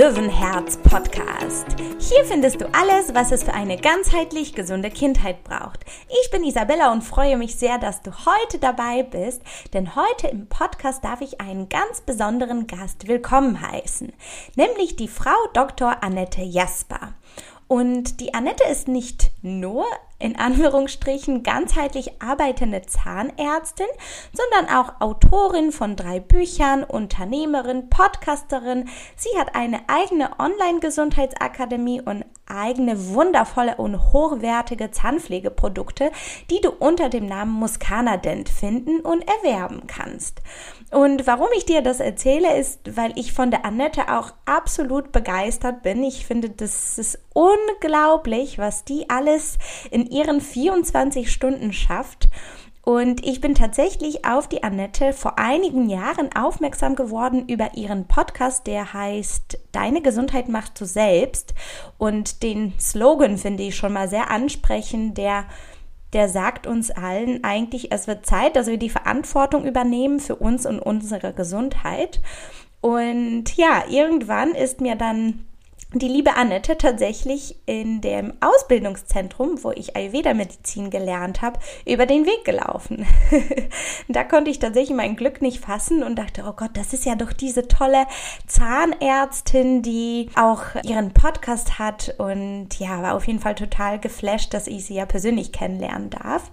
Löwenherz Podcast. Hier findest du alles, was es für eine ganzheitlich gesunde Kindheit braucht. Ich bin Isabella und freue mich sehr, dass du heute dabei bist, denn heute im Podcast darf ich einen ganz besonderen Gast willkommen heißen, nämlich die Frau Dr. Annette Jasper. Und die Annette ist nicht nur in Anführungsstrichen ganzheitlich arbeitende Zahnärztin, sondern auch Autorin von drei Büchern, Unternehmerin, Podcasterin. Sie hat eine eigene Online-Gesundheitsakademie und eigene wundervolle und hochwertige Zahnpflegeprodukte, die du unter dem Namen Muscana Dent finden und erwerben kannst. Und warum ich dir das erzähle, ist, weil ich von der Annette auch absolut begeistert bin. Ich finde, das ist unglaublich, was die alles in ihren 24 Stunden schafft. Und ich bin tatsächlich auf die Annette vor einigen Jahren aufmerksam geworden über ihren Podcast, der heißt Deine Gesundheit machst du selbst. Und den Slogan finde ich schon mal sehr ansprechend, der der sagt uns allen eigentlich, es wird Zeit, dass wir die Verantwortung übernehmen für uns und unsere Gesundheit. Und ja, irgendwann ist mir dann die liebe Annette tatsächlich in dem Ausbildungszentrum, wo ich Ayurveda-Medizin gelernt habe, über den Weg gelaufen. da konnte ich tatsächlich mein Glück nicht fassen und dachte, oh Gott, das ist ja doch diese tolle Zahnärztin, die auch ihren Podcast hat und ja, war auf jeden Fall total geflasht, dass ich sie ja persönlich kennenlernen darf.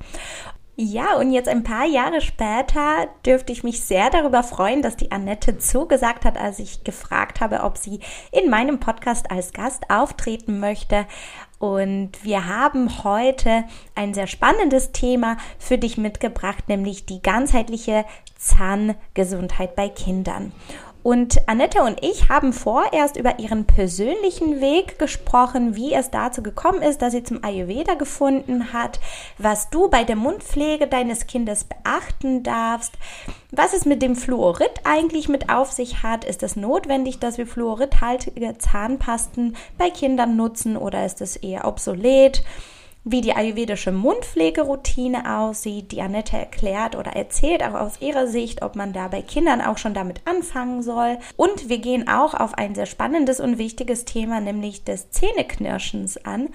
Ja, und jetzt ein paar Jahre später dürfte ich mich sehr darüber freuen, dass die Annette zugesagt hat, als ich gefragt habe, ob sie in meinem Podcast als Gast auftreten möchte. Und wir haben heute ein sehr spannendes Thema für dich mitgebracht, nämlich die ganzheitliche Zahngesundheit bei Kindern. Und Annette und ich haben vorerst über ihren persönlichen Weg gesprochen, wie es dazu gekommen ist, dass sie zum Ayurveda gefunden hat, was du bei der Mundpflege deines Kindes beachten darfst, was es mit dem Fluorid eigentlich mit auf sich hat. Ist es notwendig, dass wir fluoridhaltige Zahnpasten bei Kindern nutzen oder ist es eher obsolet? Wie die ayurvedische Mundpflegeroutine aussieht. Die Annette erklärt oder erzählt auch aus ihrer Sicht, ob man da bei Kindern auch schon damit anfangen soll. Und wir gehen auch auf ein sehr spannendes und wichtiges Thema, nämlich des Zähneknirschens an.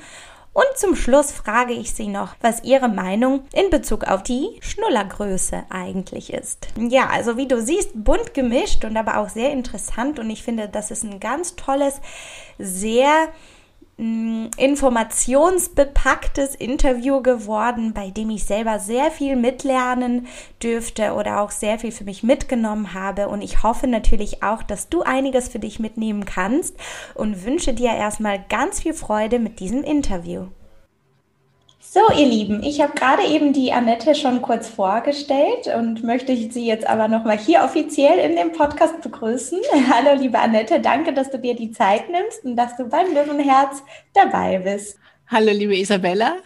Und zum Schluss frage ich Sie noch, was Ihre Meinung in Bezug auf die Schnullergröße eigentlich ist. Ja, also wie du siehst, bunt gemischt und aber auch sehr interessant und ich finde, das ist ein ganz tolles, sehr informationsbepacktes Interview geworden, bei dem ich selber sehr viel mitlernen dürfte oder auch sehr viel für mich mitgenommen habe. Und ich hoffe natürlich auch, dass du einiges für dich mitnehmen kannst und wünsche dir erstmal ganz viel Freude mit diesem Interview. So, ihr Lieben, ich habe gerade eben die Annette schon kurz vorgestellt und möchte sie jetzt aber nochmal hier offiziell in dem Podcast begrüßen. Hallo, liebe Annette, danke, dass du dir die Zeit nimmst und dass du beim Löwenherz dabei bist. Hallo, liebe Isabella.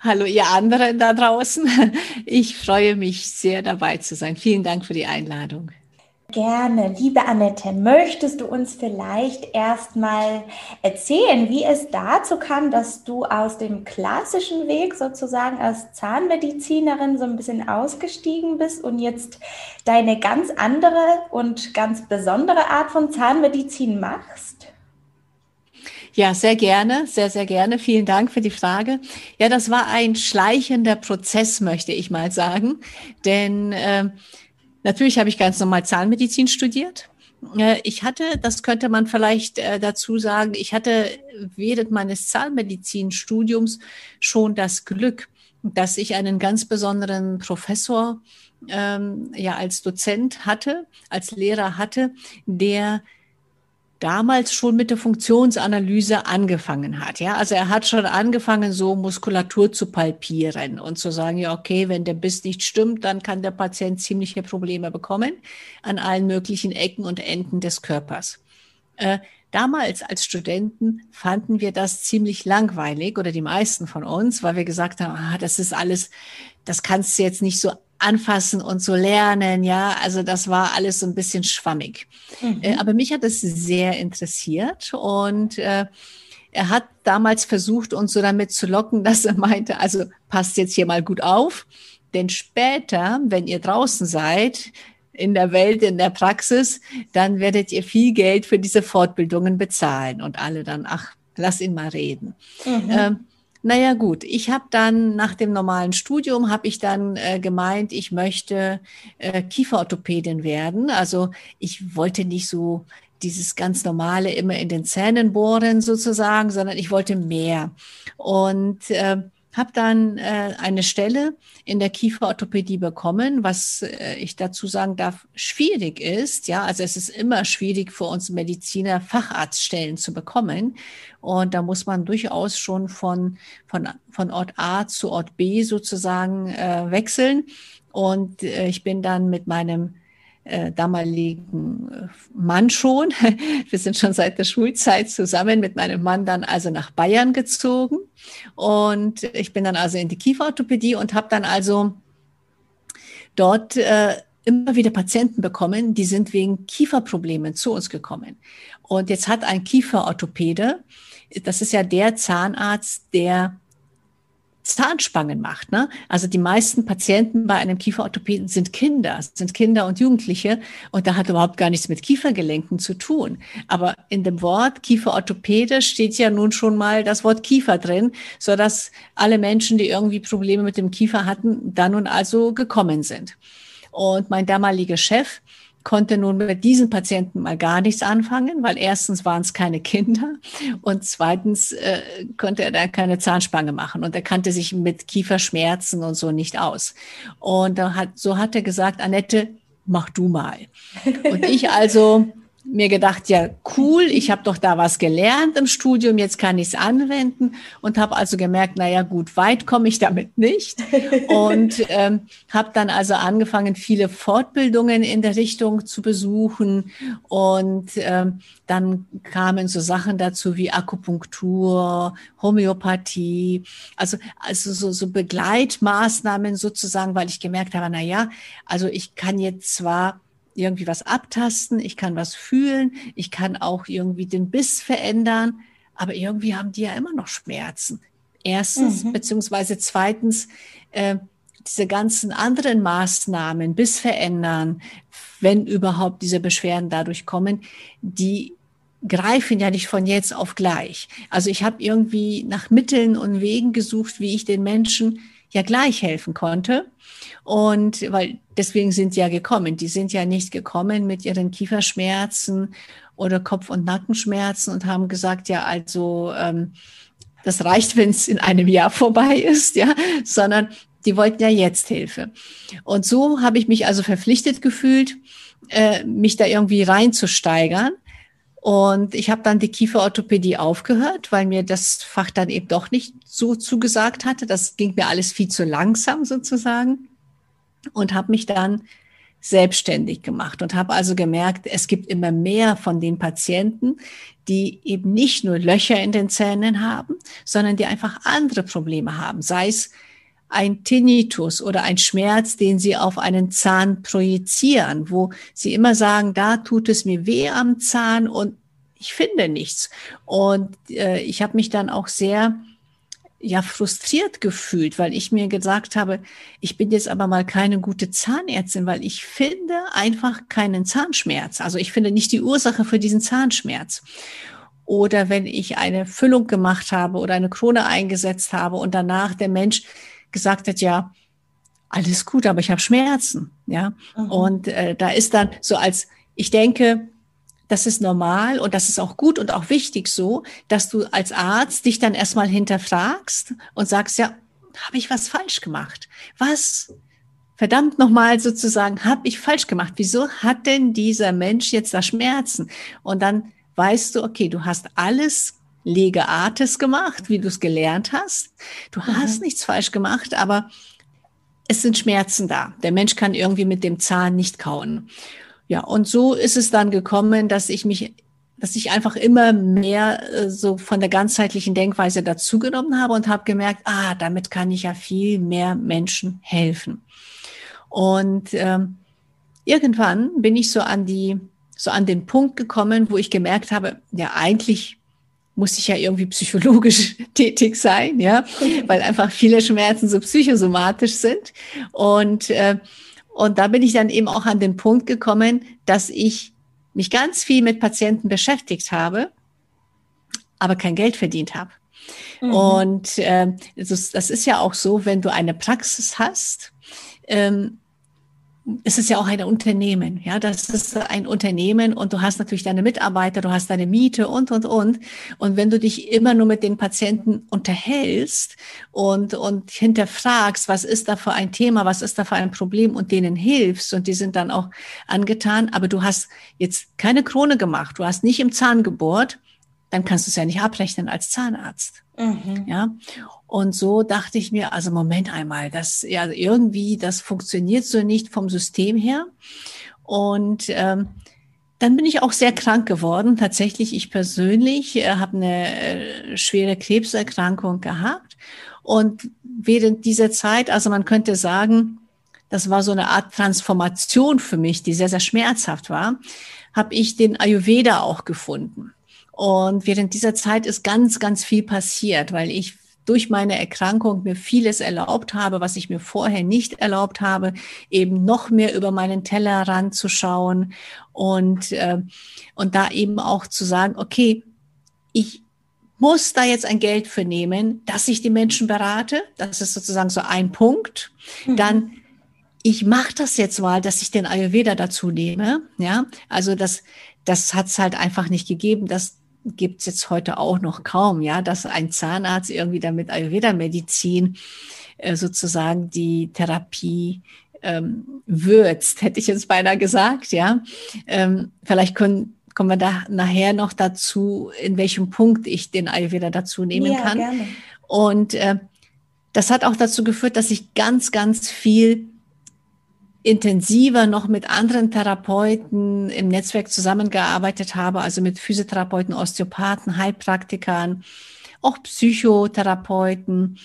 Hallo, ihr anderen da draußen. Ich freue mich sehr, dabei zu sein. Vielen Dank für die Einladung. Gerne, liebe Annette, möchtest du uns vielleicht erstmal erzählen, wie es dazu kam, dass du aus dem klassischen Weg sozusagen als Zahnmedizinerin so ein bisschen ausgestiegen bist und jetzt deine ganz andere und ganz besondere Art von Zahnmedizin machst? Ja, sehr gerne, sehr, sehr gerne. Vielen Dank für die Frage. Ja, das war ein schleichender Prozess, möchte ich mal sagen, denn äh, Natürlich habe ich ganz normal Zahnmedizin studiert. Äh, ich hatte, das könnte man vielleicht äh, dazu sagen, ich hatte während meines Zahnmedizinstudiums schon das Glück, dass ich einen ganz besonderen Professor ähm, ja als Dozent hatte, als Lehrer hatte, der damals schon mit der Funktionsanalyse angefangen hat. Ja, also er hat schon angefangen, so Muskulatur zu palpieren und zu sagen, ja, okay, wenn der Biss nicht stimmt, dann kann der Patient ziemliche Probleme bekommen an allen möglichen Ecken und Enden des Körpers. Äh, damals als Studenten fanden wir das ziemlich langweilig oder die meisten von uns, weil wir gesagt haben, ah, das ist alles, das kannst du jetzt nicht so anfassen und so lernen, ja. Also das war alles so ein bisschen schwammig. Mhm. Äh, aber mich hat es sehr interessiert und äh, er hat damals versucht, uns so damit zu locken, dass er meinte, also passt jetzt hier mal gut auf, denn später, wenn ihr draußen seid, in der Welt, in der Praxis, dann werdet ihr viel Geld für diese Fortbildungen bezahlen. Und alle dann, ach, lass ihn mal reden. Mhm. Ähm, naja gut, ich habe dann nach dem normalen Studium, habe ich dann äh, gemeint, ich möchte äh, Kieferorthopädin werden. Also ich wollte nicht so dieses ganz normale immer in den Zähnen bohren sozusagen, sondern ich wollte mehr. Und äh, habe dann äh, eine Stelle in der Kieferorthopädie bekommen, was äh, ich dazu sagen darf, schwierig ist. Ja, also es ist immer schwierig für uns Mediziner Facharztstellen zu bekommen. Und da muss man durchaus schon von, von, von Ort A zu Ort B sozusagen äh, wechseln. Und äh, ich bin dann mit meinem äh, damaligen äh, Mann schon. Wir sind schon seit der Schulzeit zusammen mit meinem Mann dann also nach Bayern gezogen. Und ich bin dann also in die Kieferorthopädie und habe dann also dort äh, immer wieder Patienten bekommen, die sind wegen Kieferproblemen zu uns gekommen. Und jetzt hat ein Kieferorthopäde, das ist ja der Zahnarzt, der Zahnspangen macht. Ne? Also die meisten Patienten bei einem Kieferorthopäden sind Kinder, sind Kinder und Jugendliche und da hat überhaupt gar nichts mit Kiefergelenken zu tun. Aber in dem Wort Kieferorthopäde steht ja nun schon mal das Wort Kiefer drin, so dass alle Menschen, die irgendwie Probleme mit dem Kiefer hatten, dann nun also gekommen sind. Und mein damaliger Chef, konnte nun mit diesen Patienten mal gar nichts anfangen, weil erstens waren es keine Kinder und zweitens äh, konnte er da keine Zahnspange machen und er kannte sich mit Kieferschmerzen und so nicht aus. Und da hat, so hat er gesagt, Annette, mach du mal. Und ich also mir gedacht, ja, cool, ich habe doch da was gelernt im Studium, jetzt kann ich es anwenden und habe also gemerkt, na ja, gut, weit komme ich damit nicht. Und ähm, habe dann also angefangen, viele Fortbildungen in der Richtung zu besuchen und ähm, dann kamen so Sachen dazu wie Akupunktur, Homöopathie, also also so, so Begleitmaßnahmen sozusagen, weil ich gemerkt habe, na ja, also ich kann jetzt zwar irgendwie was abtasten, ich kann was fühlen, ich kann auch irgendwie den Biss verändern, aber irgendwie haben die ja immer noch Schmerzen. Erstens, mhm. beziehungsweise zweitens, äh, diese ganzen anderen Maßnahmen, Biss verändern, wenn überhaupt diese Beschwerden dadurch kommen, die greifen ja nicht von jetzt auf gleich. Also ich habe irgendwie nach Mitteln und Wegen gesucht, wie ich den Menschen ja gleich helfen konnte. Und weil deswegen sind sie ja gekommen. Die sind ja nicht gekommen mit ihren Kieferschmerzen oder Kopf- und Nackenschmerzen und haben gesagt, ja, also ähm, das reicht, wenn es in einem Jahr vorbei ist, ja, sondern die wollten ja jetzt Hilfe. Und so habe ich mich also verpflichtet gefühlt, äh, mich da irgendwie reinzusteigern. Und ich habe dann die Kieferorthopädie aufgehört, weil mir das Fach dann eben doch nicht so zugesagt hatte. Das ging mir alles viel zu langsam sozusagen und habe mich dann selbstständig gemacht und habe also gemerkt, es gibt immer mehr von den Patienten, die eben nicht nur Löcher in den Zähnen haben, sondern die einfach andere Probleme haben, sei es ein Tinnitus oder ein Schmerz, den sie auf einen Zahn projizieren, wo sie immer sagen, da tut es mir weh am Zahn und ich finde nichts. Und äh, ich habe mich dann auch sehr ja frustriert gefühlt, weil ich mir gesagt habe, ich bin jetzt aber mal keine gute Zahnärztin, weil ich finde einfach keinen Zahnschmerz. Also ich finde nicht die Ursache für diesen Zahnschmerz. Oder wenn ich eine Füllung gemacht habe oder eine Krone eingesetzt habe und danach der Mensch gesagt hat, ja, alles gut, aber ich habe Schmerzen, ja. Mhm. Und äh, da ist dann so als, ich denke, das ist normal und das ist auch gut und auch wichtig so, dass du als Arzt dich dann erstmal hinterfragst und sagst, ja, habe ich was falsch gemacht? Was verdammt nochmal sozusagen, habe ich falsch gemacht? Wieso hat denn dieser Mensch jetzt da Schmerzen? Und dann weißt du, okay, du hast alles Lege Artes gemacht, wie du es gelernt hast. Du mhm. hast nichts falsch gemacht, aber es sind Schmerzen da. Der Mensch kann irgendwie mit dem Zahn nicht kauen. Ja, und so ist es dann gekommen, dass ich mich, dass ich einfach immer mehr äh, so von der ganzheitlichen Denkweise dazugenommen habe und habe gemerkt, ah, damit kann ich ja viel mehr Menschen helfen. Und ähm, irgendwann bin ich so an die, so an den Punkt gekommen, wo ich gemerkt habe, ja, eigentlich muss ich ja irgendwie psychologisch tätig sein, ja, weil einfach viele Schmerzen so psychosomatisch sind. Und äh, Und da bin ich dann eben auch an den Punkt gekommen, dass ich mich ganz viel mit Patienten beschäftigt habe, aber kein Geld verdient habe. Mhm. Und äh, das, das, ist ja auch so, wenn du eine Praxis hast, ähm, es ist ja auch ein Unternehmen, ja, das ist ein Unternehmen und du hast natürlich deine Mitarbeiter, du hast deine Miete und, und, und. Und wenn du dich immer nur mit den Patienten unterhältst und, und hinterfragst, was ist da für ein Thema, was ist da für ein Problem und denen hilfst und die sind dann auch angetan, aber du hast jetzt keine Krone gemacht, du hast nicht im Zahn gebohrt, dann kannst du es ja nicht abrechnen als Zahnarzt. Mhm. Ja. Und so dachte ich mir, also Moment einmal, das ja irgendwie, das funktioniert so nicht vom System her. Und ähm, dann bin ich auch sehr krank geworden. Tatsächlich, ich persönlich äh, habe eine äh, schwere Krebserkrankung gehabt. Und während dieser Zeit, also man könnte sagen, das war so eine Art Transformation für mich, die sehr, sehr schmerzhaft war, habe ich den Ayurveda auch gefunden. Und während dieser Zeit ist ganz, ganz viel passiert, weil ich durch meine Erkrankung mir vieles erlaubt habe, was ich mir vorher nicht erlaubt habe, eben noch mehr über meinen Tellerrand zu schauen und, äh, und da eben auch zu sagen, okay, ich muss da jetzt ein Geld für nehmen, dass ich die Menschen berate. Das ist sozusagen so ein Punkt. Mhm. Dann ich mache das jetzt mal, dass ich den Ayurveda dazu nehme. Ja, also das, das hat es halt einfach nicht gegeben, dass gibt es jetzt heute auch noch kaum, ja, dass ein Zahnarzt irgendwie damit Ayurveda-Medizin äh, sozusagen die Therapie ähm, würzt, hätte ich jetzt beinahe gesagt, ja. Ähm, vielleicht können, kommen wir da nachher noch dazu, in welchem Punkt ich den Ayurveda dazu nehmen ja, kann. Gerne. Und äh, das hat auch dazu geführt, dass ich ganz, ganz viel intensiver noch mit anderen Therapeuten im Netzwerk zusammengearbeitet habe, also mit Physiotherapeuten, Osteopathen, Heilpraktikern, auch Psychotherapeuten.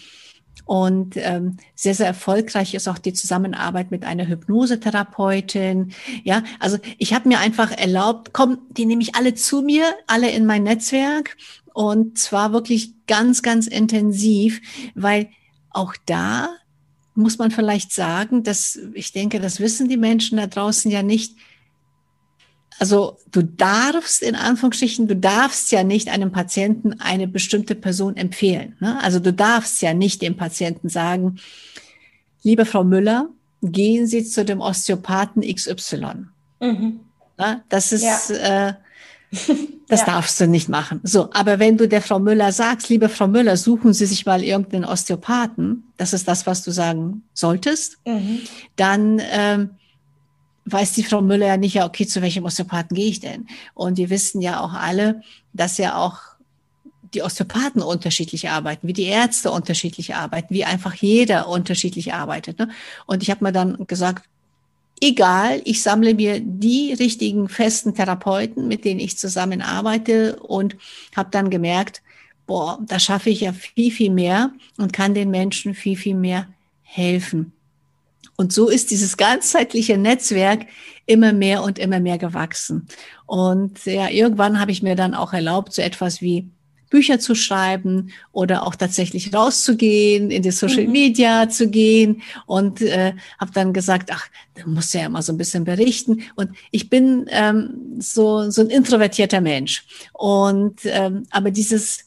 Und ähm, sehr, sehr erfolgreich ist auch die Zusammenarbeit mit einer Hypnosetherapeutin. Ja, also ich habe mir einfach erlaubt, komm, die nehme ich alle zu mir, alle in mein Netzwerk. Und zwar wirklich ganz, ganz intensiv, weil auch da muss man vielleicht sagen, dass ich denke, das wissen die Menschen da draußen ja nicht. Also du darfst in Anführungsstrichen, du darfst ja nicht einem Patienten eine bestimmte Person empfehlen. Ne? Also du darfst ja nicht dem Patienten sagen, liebe Frau Müller, gehen Sie zu dem Osteopathen XY. Mhm. Na, das ist ja. äh, das ja. darfst du nicht machen. So, aber wenn du der Frau Müller sagst, liebe Frau Müller, suchen Sie sich mal irgendeinen Osteopathen, das ist das, was du sagen solltest, mhm. dann ähm, weiß die Frau Müller ja nicht, ja, okay, zu welchem Osteopathen gehe ich denn? Und wir wissen ja auch alle, dass ja auch die Osteopathen unterschiedlich arbeiten, wie die Ärzte unterschiedlich arbeiten, wie einfach jeder unterschiedlich arbeitet. Ne? Und ich habe mir dann gesagt, egal, ich sammle mir die richtigen festen Therapeuten, mit denen ich zusammenarbeite und habe dann gemerkt, boah, da schaffe ich ja viel, viel mehr und kann den Menschen viel, viel mehr helfen. Und so ist dieses ganzheitliche Netzwerk immer mehr und immer mehr gewachsen. Und ja, irgendwann habe ich mir dann auch erlaubt, so etwas wie Bücher zu schreiben oder auch tatsächlich rauszugehen, in die Social mhm. Media zu gehen und äh, habe dann gesagt, ach, du musst ja immer so ein bisschen berichten. Und ich bin ähm, so, so ein introvertierter Mensch. Und ähm, aber dieses,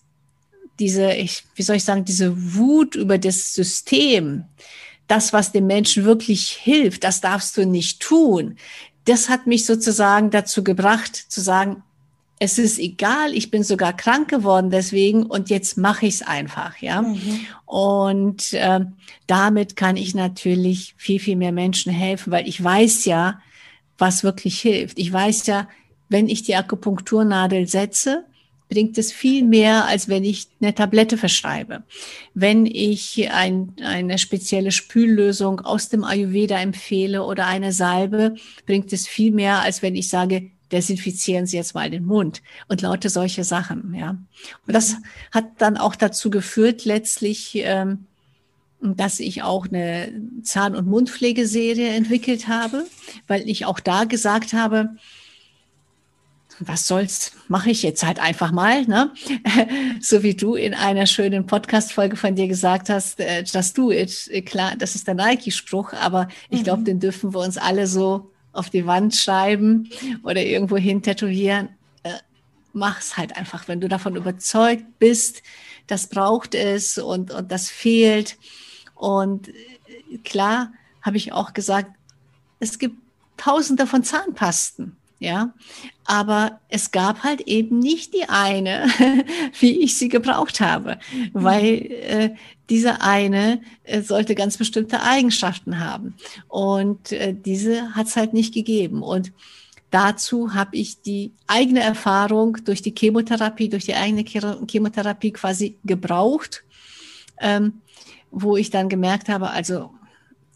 diese, ich, wie soll ich sagen, diese Wut über das System, das, was dem Menschen wirklich hilft, das darfst du nicht tun. Das hat mich sozusagen dazu gebracht, zu sagen, es ist egal, ich bin sogar krank geworden deswegen und jetzt mache ich es einfach, ja. Mhm. Und äh, damit kann ich natürlich viel, viel mehr Menschen helfen, weil ich weiß ja, was wirklich hilft. Ich weiß ja, wenn ich die Akupunkturnadel setze, bringt es viel mehr, als wenn ich eine Tablette verschreibe. Wenn ich ein, eine spezielle Spüllösung aus dem Ayurveda empfehle oder eine Salbe, bringt es viel mehr, als wenn ich sage, desinfizieren Sie jetzt mal den Mund und lauter solche Sachen, ja. Und das hat dann auch dazu geführt, letztlich, ähm, dass ich auch eine Zahn- und Mundpflegeserie entwickelt habe, weil ich auch da gesagt habe, was soll's, mache ich jetzt halt einfach mal, ne? so wie du in einer schönen Podcast-Folge von dir gesagt hast, äh, just do it. Klar, das ist der Nike-Spruch, aber ich glaube, mhm. den dürfen wir uns alle so auf die Wand schreiben oder irgendwo hin tätowieren. Äh, mach's halt einfach, wenn du davon überzeugt bist, das braucht es und, und das fehlt. Und äh, klar habe ich auch gesagt, es gibt tausende von Zahnpasten ja. Aber es gab halt eben nicht die eine, wie ich sie gebraucht habe, weil äh, diese eine äh, sollte ganz bestimmte Eigenschaften haben. Und äh, diese hat es halt nicht gegeben. Und dazu habe ich die eigene Erfahrung durch die Chemotherapie, durch die eigene Chemotherapie quasi gebraucht, ähm, wo ich dann gemerkt habe, also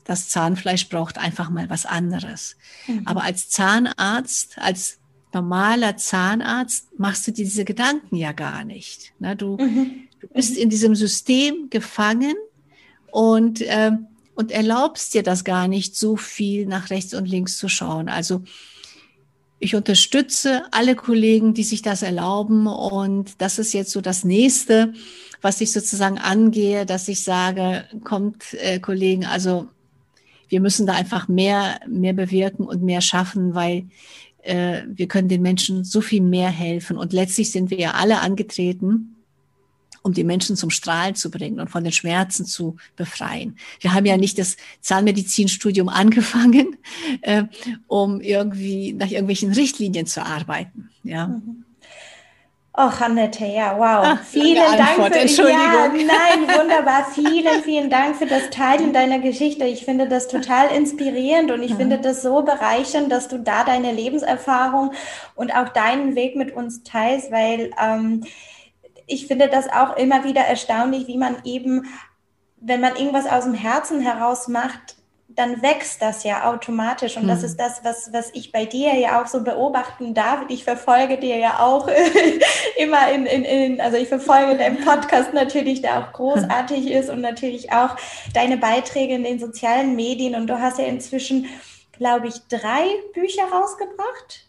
das Zahnfleisch braucht einfach mal was anderes. Mhm. Aber als Zahnarzt, als normaler Zahnarzt machst du dir diese Gedanken ja gar nicht. Ne? Du, mhm. du bist in diesem System gefangen und, äh, und erlaubst dir das gar nicht, so viel nach rechts und links zu schauen. Also ich unterstütze alle Kollegen, die sich das erlauben. Und das ist jetzt so das nächste, was ich sozusagen angehe, dass ich sage, kommt, äh, Kollegen, also wir müssen da einfach mehr, mehr bewirken und mehr schaffen, weil äh, wir können den Menschen so viel mehr helfen. Und letztlich sind wir ja alle angetreten, um die Menschen zum Strahlen zu bringen und von den Schmerzen zu befreien. Wir haben ja nicht das Zahnmedizinstudium angefangen, äh, um irgendwie nach irgendwelchen Richtlinien zu arbeiten. Ja. Mhm. Oh, Annette, ja, wow. Ach, vielen Dank für Entschuldigung. Ja, nein, wunderbar. Vielen, vielen Dank für das Teilen deiner Geschichte. Ich finde das total inspirierend und ich ja. finde das so bereichernd, dass du da deine Lebenserfahrung und auch deinen Weg mit uns teilst, weil ähm, ich finde das auch immer wieder erstaunlich, wie man eben, wenn man irgendwas aus dem Herzen heraus macht, dann wächst das ja automatisch. Und hm. das ist das, was, was ich bei dir ja auch so beobachten darf. Ich verfolge dir ja auch immer in, in, in, also ich verfolge deinen Podcast natürlich, der auch großartig ist und natürlich auch deine Beiträge in den sozialen Medien. Und du hast ja inzwischen, glaube ich, drei Bücher rausgebracht.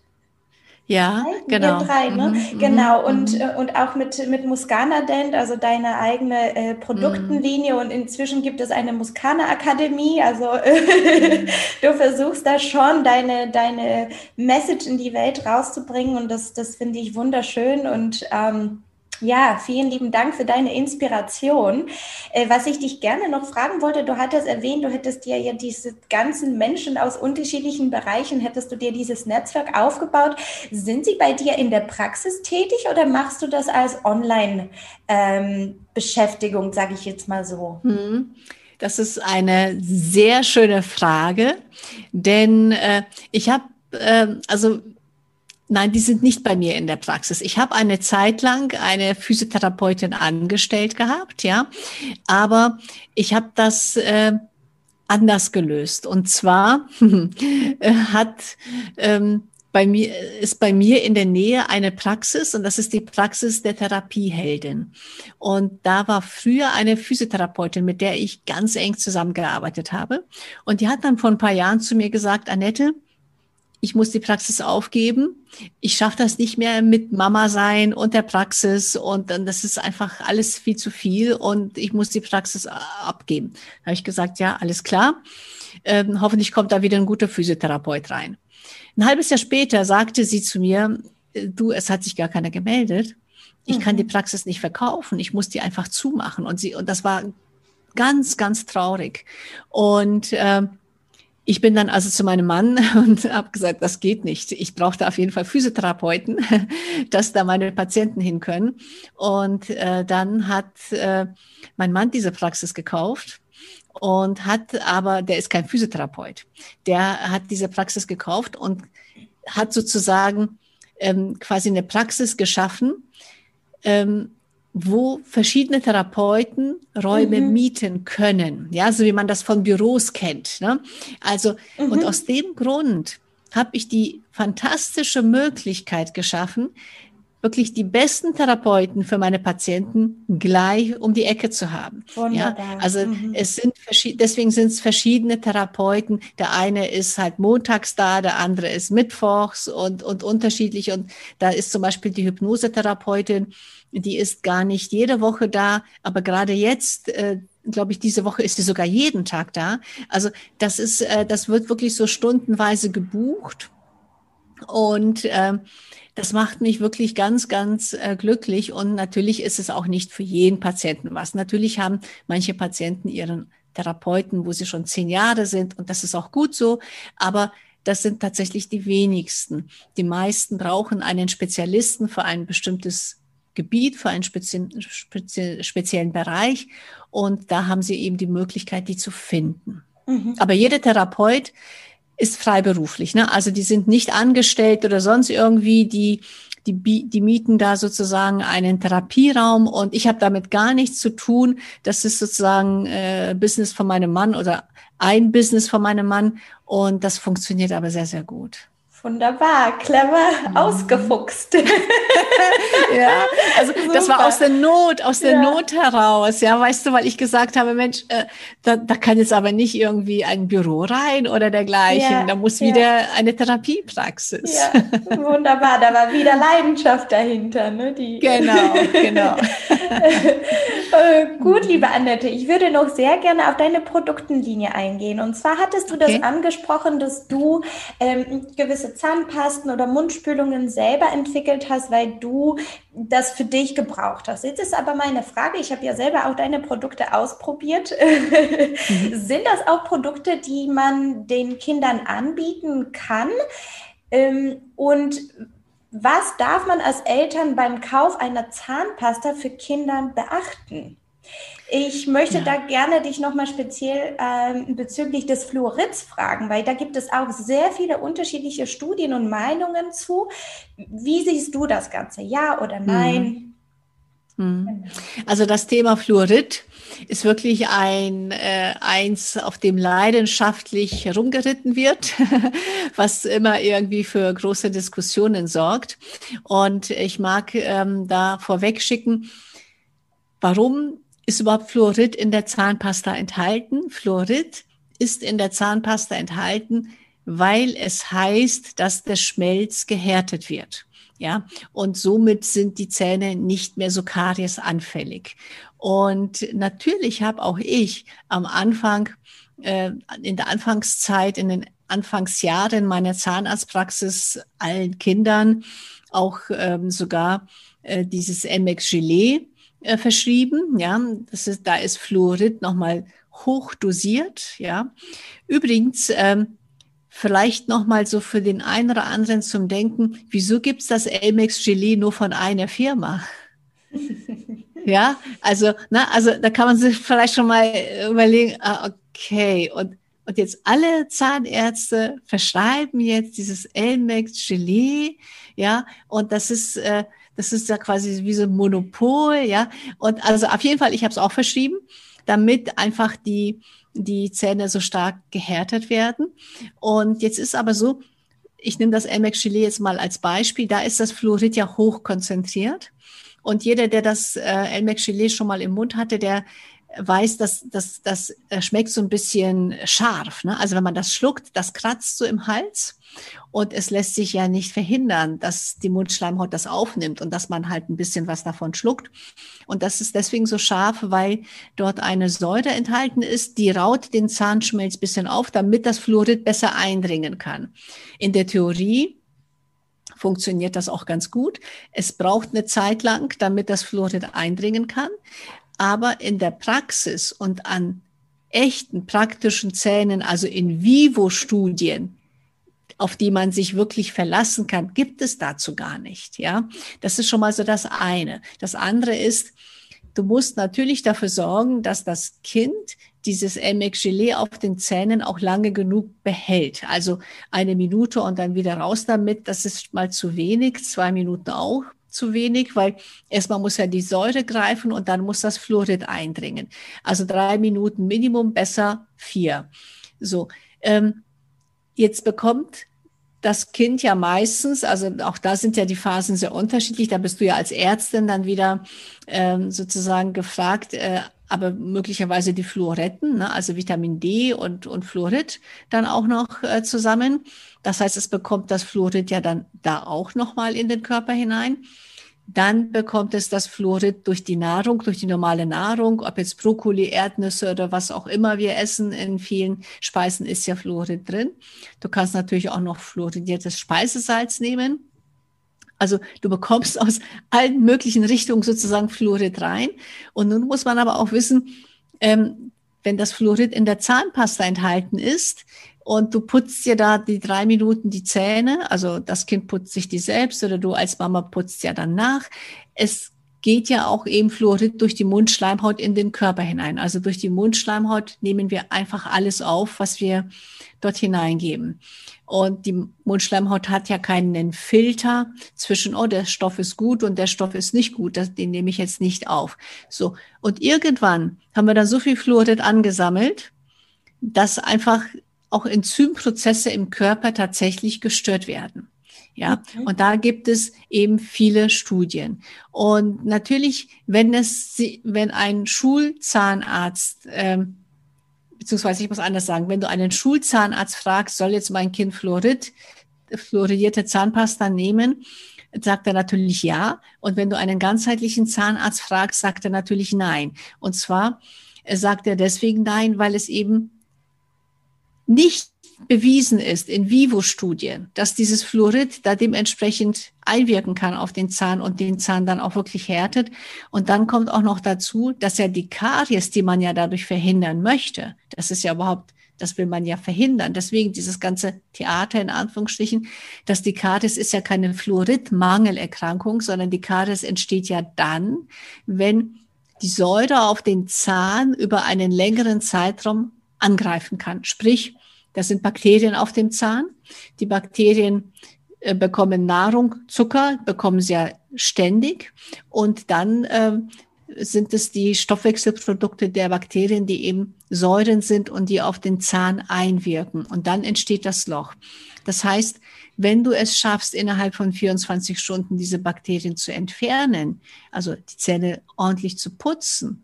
Ja, drei? genau. drei, ne? Mhm, mhm genau. Und, mhm. Äh, und auch mit, mit Muscana Dent, also deine eigene äh, Produktenlinie. Mhm. Und inzwischen gibt es eine Muscana Akademie. Also mhm. du versuchst da schon deine, deine Message in die Welt rauszubringen. Und das, das finde ich wunderschön. Und ähm, ja, vielen lieben Dank für deine Inspiration. Äh, was ich dich gerne noch fragen wollte, du hattest erwähnt, du hättest dir ja diese ganzen Menschen aus unterschiedlichen Bereichen, hättest du dir dieses Netzwerk aufgebaut. Sind sie bei dir in der Praxis tätig oder machst du das als Online-Beschäftigung, ähm, sage ich jetzt mal so? Hm. Das ist eine sehr schöne Frage, denn äh, ich habe, äh, also Nein, die sind nicht bei mir in der Praxis. Ich habe eine Zeit lang eine Physiotherapeutin angestellt gehabt, ja, aber ich habe das äh, anders gelöst. Und zwar hat ähm, bei mir ist bei mir in der Nähe eine Praxis und das ist die Praxis der Therapieheldin. Und da war früher eine Physiotherapeutin, mit der ich ganz eng zusammengearbeitet habe. Und die hat dann vor ein paar Jahren zu mir gesagt, Annette, ich muss die Praxis aufgeben. Ich schaffe das nicht mehr mit Mama sein und der Praxis und dann das ist einfach alles viel zu viel und ich muss die Praxis abgeben. Da habe ich gesagt, ja, alles klar. Ähm, hoffentlich kommt da wieder ein guter Physiotherapeut rein. Ein halbes Jahr später sagte sie zu mir, äh, du, es hat sich gar keiner gemeldet. Ich mhm. kann die Praxis nicht verkaufen. Ich muss die einfach zumachen. Und sie, und das war ganz, ganz traurig. Und äh, ich bin dann also zu meinem Mann und habe gesagt, das geht nicht. Ich brauchte auf jeden Fall Physiotherapeuten, dass da meine Patienten hin können. Und äh, dann hat äh, mein Mann diese Praxis gekauft und hat aber, der ist kein Physiotherapeut, der hat diese Praxis gekauft und hat sozusagen ähm, quasi eine Praxis geschaffen, ähm, wo verschiedene Therapeuten Räume mhm. mieten können, ja, so wie man das von Büros kennt. Ne? Also mhm. und aus dem Grund habe ich die fantastische Möglichkeit geschaffen, wirklich die besten Therapeuten für meine Patienten gleich um die Ecke zu haben. Wunderbar. Ja, also mhm. es sind deswegen sind es verschiedene Therapeuten. Der eine ist halt montags da, der andere ist mittwochs und, und unterschiedlich. Und da ist zum Beispiel die Hypnosetherapeutin, die ist gar nicht jede Woche da, aber gerade jetzt, äh, glaube ich, diese Woche ist sie sogar jeden Tag da. Also das ist, äh, das wird wirklich so stundenweise gebucht. Und äh, das macht mich wirklich ganz, ganz äh, glücklich. Und natürlich ist es auch nicht für jeden Patienten was. Natürlich haben manche Patienten ihren Therapeuten, wo sie schon zehn Jahre sind. Und das ist auch gut so. Aber das sind tatsächlich die wenigsten. Die meisten brauchen einen Spezialisten für ein bestimmtes Gebiet, für einen spezie spezie speziellen Bereich. Und da haben sie eben die Möglichkeit, die zu finden. Mhm. Aber jeder Therapeut ist freiberuflich. Ne? Also die sind nicht angestellt oder sonst irgendwie, die, die, die mieten da sozusagen einen Therapieraum und ich habe damit gar nichts zu tun. Das ist sozusagen äh, Business von meinem Mann oder ein Business von meinem Mann und das funktioniert aber sehr, sehr gut. Wunderbar, clever, mhm. ausgefuchst. ja, also Super. das war aus der Not, aus der ja. Not heraus, ja, weißt du, weil ich gesagt habe, Mensch, äh, da, da kann jetzt aber nicht irgendwie ein Büro rein oder dergleichen, ja. da muss wieder ja. eine Therapiepraxis. Ja, wunderbar, da war wieder Leidenschaft dahinter, ne? Die genau, genau. Äh, gut, liebe Annette, ich würde noch sehr gerne auf deine Produktenlinie eingehen. Und zwar hattest du okay. das angesprochen, dass du ähm, gewisse Zahnpasten oder Mundspülungen selber entwickelt hast, weil du das für dich gebraucht hast. Jetzt ist aber meine Frage, ich habe ja selber auch deine Produkte ausprobiert. Mhm. Sind das auch Produkte, die man den Kindern anbieten kann? Ähm, und was darf man als Eltern beim Kauf einer Zahnpasta für Kinder beachten? Ich möchte ja. da gerne dich nochmal speziell ähm, bezüglich des Fluorids fragen, weil da gibt es auch sehr viele unterschiedliche Studien und Meinungen zu. Wie siehst du das Ganze? Ja oder nein? Mhm. Mhm. Also das Thema Fluorid ist wirklich ein äh, eins, auf dem leidenschaftlich herumgeritten wird, was immer irgendwie für große Diskussionen sorgt. Und ich mag ähm, da vorweg schicken, warum ist überhaupt Fluorid in der Zahnpasta enthalten? Fluorid ist in der Zahnpasta enthalten, weil es heißt, dass der Schmelz gehärtet wird. Ja, und somit sind die Zähne nicht mehr so kariesanfällig. Und natürlich habe auch ich am Anfang, äh, in der Anfangszeit, in den Anfangsjahren meiner Zahnarztpraxis allen Kindern auch ähm, sogar äh, dieses MX Gelee äh, verschrieben. Ja, das ist, da ist Fluorid nochmal hoch dosiert. Ja, übrigens, ähm, vielleicht nochmal so für den einen oder anderen zum Denken, wieso gibt's das Elmex Gelee nur von einer Firma? ja, also, na, also da kann man sich vielleicht schon mal überlegen, ah, okay, und, und jetzt alle Zahnärzte verschreiben jetzt dieses Elmex Gelee, ja, und das ist, äh, das ist ja quasi wie so ein Monopol, ja. Und also auf jeden Fall, ich habe es auch verschrieben, damit einfach die, die Zähne so stark gehärtet werden. Und jetzt ist aber so, ich nehme das Elmex Gelee jetzt mal als Beispiel, da ist das Fluorid ja hoch konzentriert. Und jeder, der das äh, Elmex Gelee schon mal im Mund hatte, der weiß, dass das, das schmeckt so ein bisschen scharf. Ne? Also wenn man das schluckt, das kratzt so im Hals. Und es lässt sich ja nicht verhindern, dass die Mundschleimhaut das aufnimmt und dass man halt ein bisschen was davon schluckt. Und das ist deswegen so scharf, weil dort eine Säure enthalten ist, die raut den Zahnschmelz bisschen auf, damit das Fluorid besser eindringen kann. In der Theorie funktioniert das auch ganz gut. Es braucht eine Zeit lang, damit das Fluorid eindringen kann. Aber in der Praxis und an echten praktischen Zähnen, also in Vivo-Studien, auf die man sich wirklich verlassen kann, gibt es dazu gar nicht. Ja, das ist schon mal so das eine. Das andere ist, du musst natürlich dafür sorgen, dass das Kind dieses Emex Gelee auf den Zähnen auch lange genug behält. Also eine Minute und dann wieder raus damit. Das ist mal zu wenig. Zwei Minuten auch zu wenig, weil erstmal muss ja die Säure greifen und dann muss das Fluorid eindringen. Also drei Minuten Minimum, besser vier. So, ähm, jetzt bekommt das Kind ja meistens, also auch da sind ja die Phasen sehr unterschiedlich, da bist du ja als Ärztin dann wieder ähm, sozusagen gefragt, äh, aber möglicherweise die Fluoretten, ne, also Vitamin D und, und Fluorid dann auch noch äh, zusammen. Das heißt, es bekommt das Fluorid ja dann da auch nochmal in den Körper hinein. Dann bekommt es das Fluorid durch die Nahrung, durch die normale Nahrung, ob jetzt Brokkoli, Erdnüsse oder was auch immer wir essen. In vielen Speisen ist ja Fluorid drin. Du kannst natürlich auch noch fluoridiertes Speisesalz nehmen. Also du bekommst aus allen möglichen Richtungen sozusagen Fluorid rein. Und nun muss man aber auch wissen, ähm, wenn das Fluorid in der Zahnpasta enthalten ist, und du putzt dir da die drei Minuten die Zähne, also das Kind putzt sich die selbst oder du als Mama putzt ja dann nach. Es geht ja auch eben Fluorid durch die Mundschleimhaut in den Körper hinein. Also durch die Mundschleimhaut nehmen wir einfach alles auf, was wir dort hineingeben. Und die Mundschleimhaut hat ja keinen Filter zwischen, oh, der Stoff ist gut und der Stoff ist nicht gut. Das, den nehme ich jetzt nicht auf. So. Und irgendwann haben wir da so viel Fluorid angesammelt, dass einfach auch Enzymprozesse im Körper tatsächlich gestört werden. Ja, okay. und da gibt es eben viele Studien. Und natürlich, wenn es, wenn ein Schulzahnarzt, ähm, beziehungsweise ich muss anders sagen, wenn du einen Schulzahnarzt fragst, soll jetzt mein Kind Fluorid, fluoridierte Zahnpasta nehmen, sagt er natürlich ja. Und wenn du einen ganzheitlichen Zahnarzt fragst, sagt er natürlich nein. Und zwar sagt er deswegen nein, weil es eben nicht bewiesen ist in Vivo-Studien, dass dieses Fluorid da dementsprechend einwirken kann auf den Zahn und den Zahn dann auch wirklich härtet. Und dann kommt auch noch dazu, dass ja die Karies, die man ja dadurch verhindern möchte, das ist ja überhaupt, das will man ja verhindern. Deswegen dieses ganze Theater in Anführungsstrichen, dass die Karies ist ja keine Fluoridmangelerkrankung, sondern die Karies entsteht ja dann, wenn die Säure auf den Zahn über einen längeren Zeitraum angreifen kann. Sprich, das sind Bakterien auf dem Zahn. Die Bakterien äh, bekommen Nahrung, Zucker bekommen sie ja ständig und dann äh, sind es die Stoffwechselprodukte der Bakterien, die eben Säuren sind und die auf den Zahn einwirken. Und dann entsteht das Loch. Das heißt, wenn du es schaffst, innerhalb von 24 Stunden diese Bakterien zu entfernen, also die Zähne ordentlich zu putzen,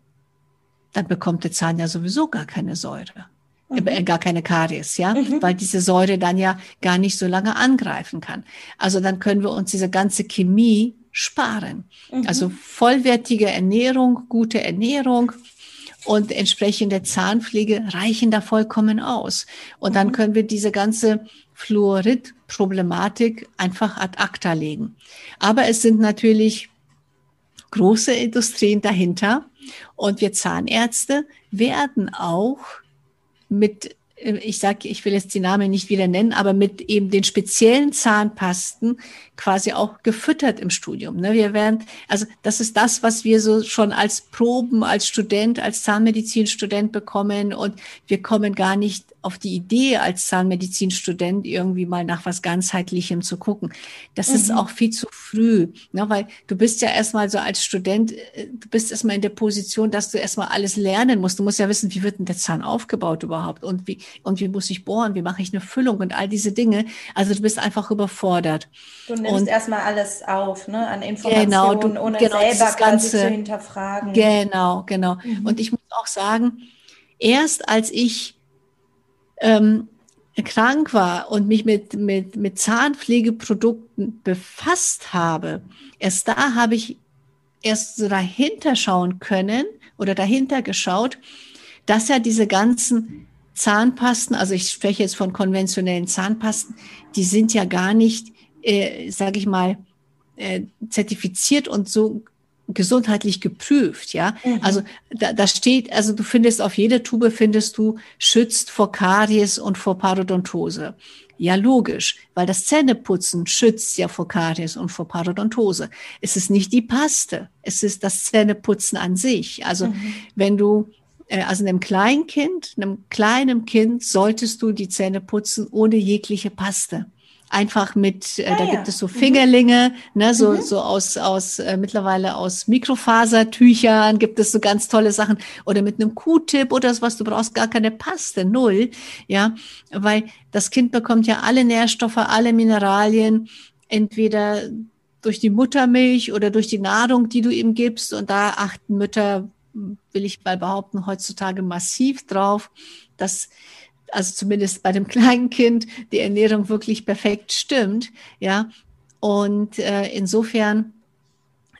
dann bekommt der Zahn ja sowieso gar keine Säure. Mhm. Äh, gar keine Karies, ja, mhm. weil diese Säure dann ja gar nicht so lange angreifen kann. Also dann können wir uns diese ganze Chemie sparen. Mhm. Also vollwertige Ernährung, gute Ernährung und entsprechende Zahnpflege reichen da vollkommen aus. Und dann mhm. können wir diese ganze Fluorid-Problematik einfach ad acta legen. Aber es sind natürlich große Industrien dahinter. Und wir Zahnärzte werden auch mit, äh, ich sage, ich will jetzt die Namen nicht wieder nennen, aber mit eben den speziellen Zahnpasten quasi auch gefüttert im Studium. Ne? Wir werden, also das ist das, was wir so schon als Proben, als Student, als Zahnmedizinstudent bekommen und wir kommen gar nicht auf die Idee, als Zahnmedizinstudent irgendwie mal nach was ganzheitlichem zu gucken. Das mhm. ist auch viel zu früh, ne? weil du bist ja erstmal so als Student, äh, du bist erstmal in der Position, dass du erstmal alles lernen musst. Du musst ja wissen, wie wird denn der Zahn aufgebaut überhaupt und wie, und wie muss ich bohren, wie mache ich eine Füllung und all diese Dinge. Also du bist einfach überfordert. Du nimmst und, erstmal alles auf, ne, an Informationen, genau, du, ohne genau, selber ganze, zu hinterfragen. Genau, genau. Mhm. Und ich muss auch sagen, erst als ich ähm, krank war und mich mit, mit, mit Zahnpflegeprodukten befasst habe, erst da habe ich erst so dahinter schauen können oder dahinter geschaut, dass ja diese ganzen Zahnpasten, also ich spreche jetzt von konventionellen Zahnpasten, die sind ja gar nicht, äh, sage ich mal, äh, zertifiziert und so gesundheitlich geprüft, ja. Mhm. Also da, da steht, also du findest auf jeder Tube findest du schützt vor Karies und vor Parodontose. Ja, logisch, weil das Zähneputzen schützt ja vor Karies und vor Parodontose. Es ist nicht die Paste, es ist das Zähneputzen an sich. Also mhm. wenn du äh, also einem Kleinkind, einem kleinen Kind solltest du die Zähne putzen ohne jegliche Paste. Einfach mit, äh, ah, da ja. gibt es so mhm. Fingerlinge, mhm. ne, so, mhm. so aus, aus äh, mittlerweile aus Mikrofasertüchern gibt es so ganz tolle Sachen oder mit einem Q-Tip oder was, du brauchst gar keine Paste, null, ja, weil das Kind bekommt ja alle Nährstoffe, alle Mineralien, entweder durch die Muttermilch oder durch die Nahrung, die du ihm gibst und da achten Mütter, will ich mal behaupten, heutzutage massiv drauf, dass also zumindest bei dem kleinen Kind, die Ernährung wirklich perfekt stimmt, ja. Und äh, insofern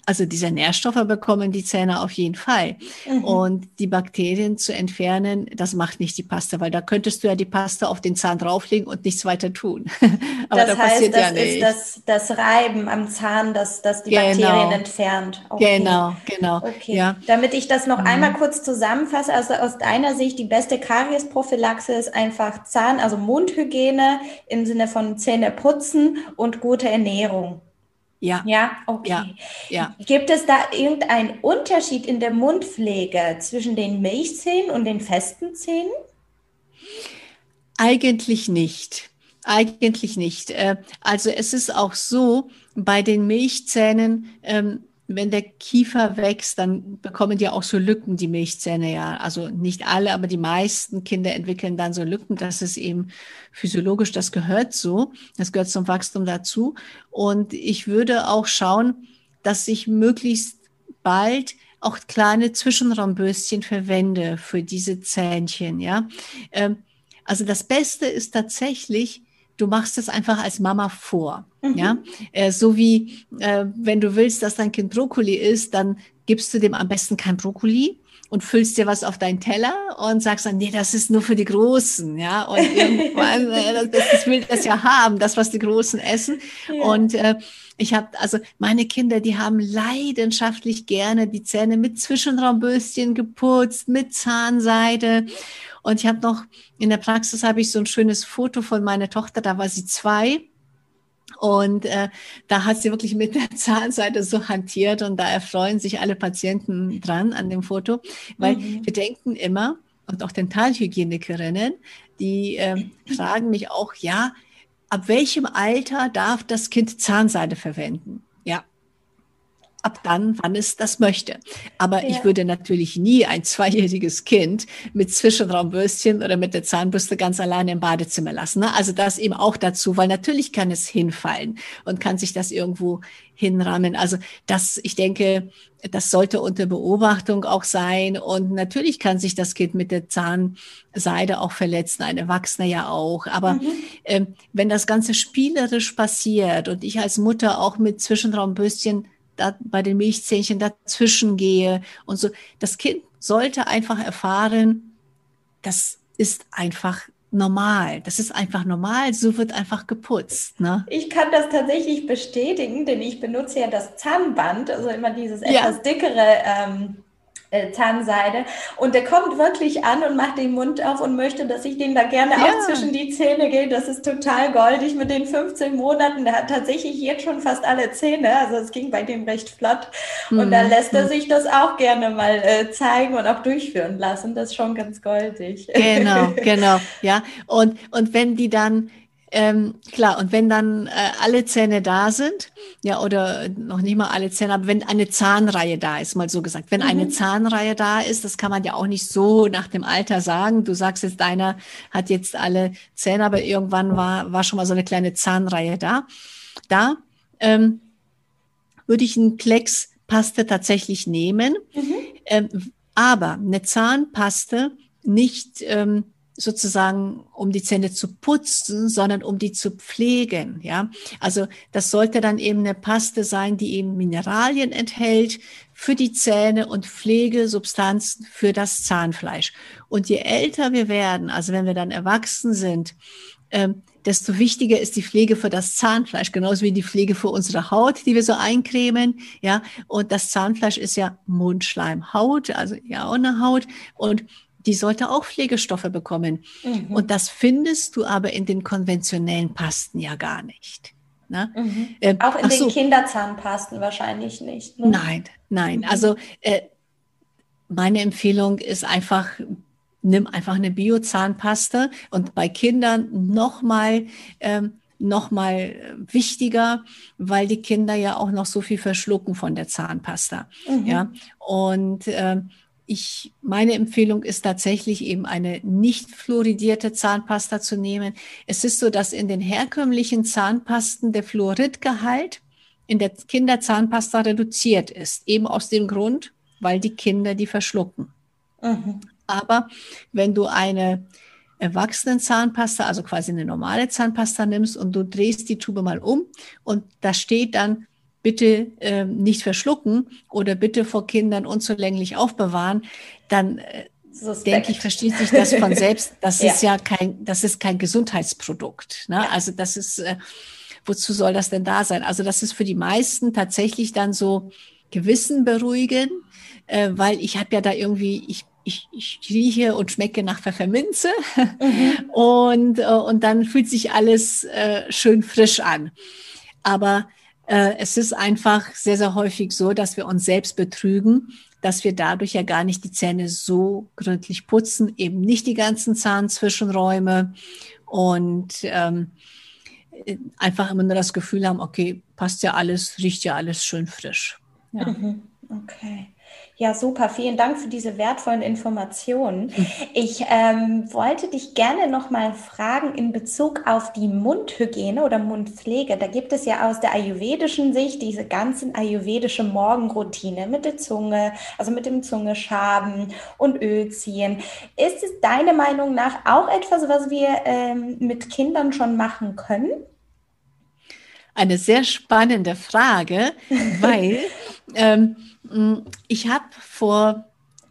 also diese Nährstoffe bekommen die Zähne auf jeden Fall. Mhm. Und die Bakterien zu entfernen, das macht nicht die Paste, weil da könntest du ja die Paste auf den Zahn drauflegen und nichts weiter tun. Aber das da heißt, passiert das ja ist das, das Reiben am Zahn, das, das die genau. Bakterien entfernt. Okay. Genau, genau. Okay. Ja. Damit ich das noch mhm. einmal kurz zusammenfasse, also aus deiner Sicht, die beste Kariesprophylaxe ist einfach Zahn, also Mundhygiene im Sinne von Zähne putzen und gute Ernährung. Ja. Ja, okay. Ja, ja. Gibt es da irgendeinen Unterschied in der Mundpflege zwischen den Milchzähnen und den festen Zähnen? Eigentlich nicht. Eigentlich nicht. Äh, also es ist auch so, bei den Milchzähnen, ähm, wenn der Kiefer wächst, dann bekommen die auch so Lücken, die Milchzähne ja. Also nicht alle, aber die meisten Kinder entwickeln dann so Lücken. Das ist eben physiologisch, das gehört so. Das gehört zum Wachstum dazu. Und ich würde auch schauen, dass ich möglichst bald auch kleine Zwischenraumbürstchen verwende für diese Zähnchen, ja. Ähm, also das Beste ist tatsächlich, du machst es einfach als Mama vor. Mhm. Ja, äh, so wie äh, wenn du willst, dass dein Kind Brokkoli isst, dann gibst du dem am besten kein Brokkoli und füllst dir was auf deinen Teller und sagst dann, nee, das ist nur für die Großen, ja. Und irgendwann, äh, das, das will das ja haben, das, was die Großen essen. Ja. Und äh, ich habe, also meine Kinder, die haben leidenschaftlich gerne die Zähne mit Zwischenraumbürstchen geputzt, mit Zahnseide. Und ich habe noch, in der Praxis habe ich so ein schönes Foto von meiner Tochter, da war sie zwei. Und äh, da hat sie wirklich mit der Zahnseite so hantiert und da erfreuen sich alle Patienten dran an dem Foto, weil mhm. wir denken immer, und auch Dentalhygienikerinnen, die äh, fragen mich auch, ja, ab welchem Alter darf das Kind Zahnseide verwenden? Ab dann, wann es das möchte. Aber ja. ich würde natürlich nie ein zweijähriges Kind mit Zwischenraumbürstchen oder mit der Zahnbürste ganz alleine im Badezimmer lassen. Ne? Also das eben auch dazu, weil natürlich kann es hinfallen und kann sich das irgendwo hinrahmen. Also das, ich denke, das sollte unter Beobachtung auch sein. Und natürlich kann sich das Kind mit der Zahnseide auch verletzen, ein Erwachsener ja auch. Aber mhm. ähm, wenn das Ganze spielerisch passiert und ich als Mutter auch mit Zwischenraumbürstchen da bei den Milchzähnchen dazwischen gehe und so. Das Kind sollte einfach erfahren, das ist einfach normal. Das ist einfach normal. So wird einfach geputzt. Ne? Ich kann das tatsächlich bestätigen, denn ich benutze ja das Zahnband, also immer dieses etwas ja. dickere ähm, äh, Zahnseide. Und der kommt wirklich an und macht den Mund auf und möchte, dass ich den da gerne ja. auch zwischen die Zähne gehe. Das ist total goldig mit den 15 Monaten. Der hat tatsächlich jetzt schon fast alle Zähne. Also es ging bei dem recht flott. Und mhm. da lässt er mhm. sich das auch gerne mal äh, zeigen und auch durchführen lassen. Das ist schon ganz goldig. Genau, genau. Ja. Und, und wenn die dann ähm, klar, und wenn dann äh, alle Zähne da sind, ja, oder noch nicht mal alle Zähne, aber wenn eine Zahnreihe da ist, mal so gesagt, wenn mhm. eine Zahnreihe da ist, das kann man ja auch nicht so nach dem Alter sagen. Du sagst jetzt, deiner hat jetzt alle Zähne, aber irgendwann war, war schon mal so eine kleine Zahnreihe da. Da ähm, würde ich einen Klecks Paste tatsächlich nehmen, mhm. ähm, aber eine Zahnpaste nicht ähm, sozusagen, um die Zähne zu putzen, sondern um die zu pflegen. Ja, also das sollte dann eben eine Paste sein, die eben Mineralien enthält für die Zähne und Pflegesubstanzen für das Zahnfleisch. Und je älter wir werden, also wenn wir dann erwachsen sind, ähm, desto wichtiger ist die Pflege für das Zahnfleisch, genauso wie die Pflege für unsere Haut, die wir so eincremen. Ja, und das Zahnfleisch ist ja Mundschleimhaut, also ja auch eine Haut. Und die sollte auch Pflegestoffe bekommen. Mhm. Und das findest du aber in den konventionellen Pasten ja gar nicht. Ne? Mhm. Äh, auch in den so. Kinderzahnpasten wahrscheinlich nicht. Ne? Nein, nein. Also äh, meine Empfehlung ist einfach, nimm einfach eine Biozahnpaste und bei Kindern nochmal ähm, noch mal wichtiger, weil die Kinder ja auch noch so viel verschlucken von der Zahnpasta. Mhm. Ja, und äh, ich, meine Empfehlung ist tatsächlich eben eine nicht fluoridierte Zahnpasta zu nehmen. Es ist so, dass in den herkömmlichen Zahnpasten der Fluoridgehalt in der Kinderzahnpasta reduziert ist, eben aus dem Grund, weil die Kinder die verschlucken. Mhm. Aber wenn du eine Erwachsenenzahnpasta, also quasi eine normale Zahnpasta nimmst und du drehst die Tube mal um und da steht dann bitte äh, nicht verschlucken oder bitte vor Kindern unzulänglich aufbewahren, dann äh, denke ich, versteht sich das von selbst. Das ja. ist ja kein, das ist kein Gesundheitsprodukt. Ne? Ja. Also das ist, äh, wozu soll das denn da sein? Also das ist für die meisten tatsächlich dann so Gewissen beruhigen, äh, weil ich habe ja da irgendwie, ich ich, ich rieche und schmecke nach Pfefferminze mhm. und, äh, und dann fühlt sich alles äh, schön frisch an. Aber es ist einfach sehr, sehr häufig so, dass wir uns selbst betrügen, dass wir dadurch ja gar nicht die Zähne so gründlich putzen, eben nicht die ganzen Zahnzwischenräume und ähm, einfach immer nur das Gefühl haben, okay, passt ja alles, riecht ja alles schön frisch. Ja. Mhm. Okay. Ja, super. Vielen Dank für diese wertvollen Informationen. Hm. Ich ähm, wollte dich gerne noch mal fragen in Bezug auf die Mundhygiene oder Mundpflege. Da gibt es ja aus der ayurvedischen Sicht diese ganzen ayurvedische Morgenroutine mit der Zunge, also mit dem Zungeschaben und Ölziehen. Ist es deiner Meinung nach auch etwas, was wir ähm, mit Kindern schon machen können? Eine sehr spannende Frage, weil ähm, ich habe vor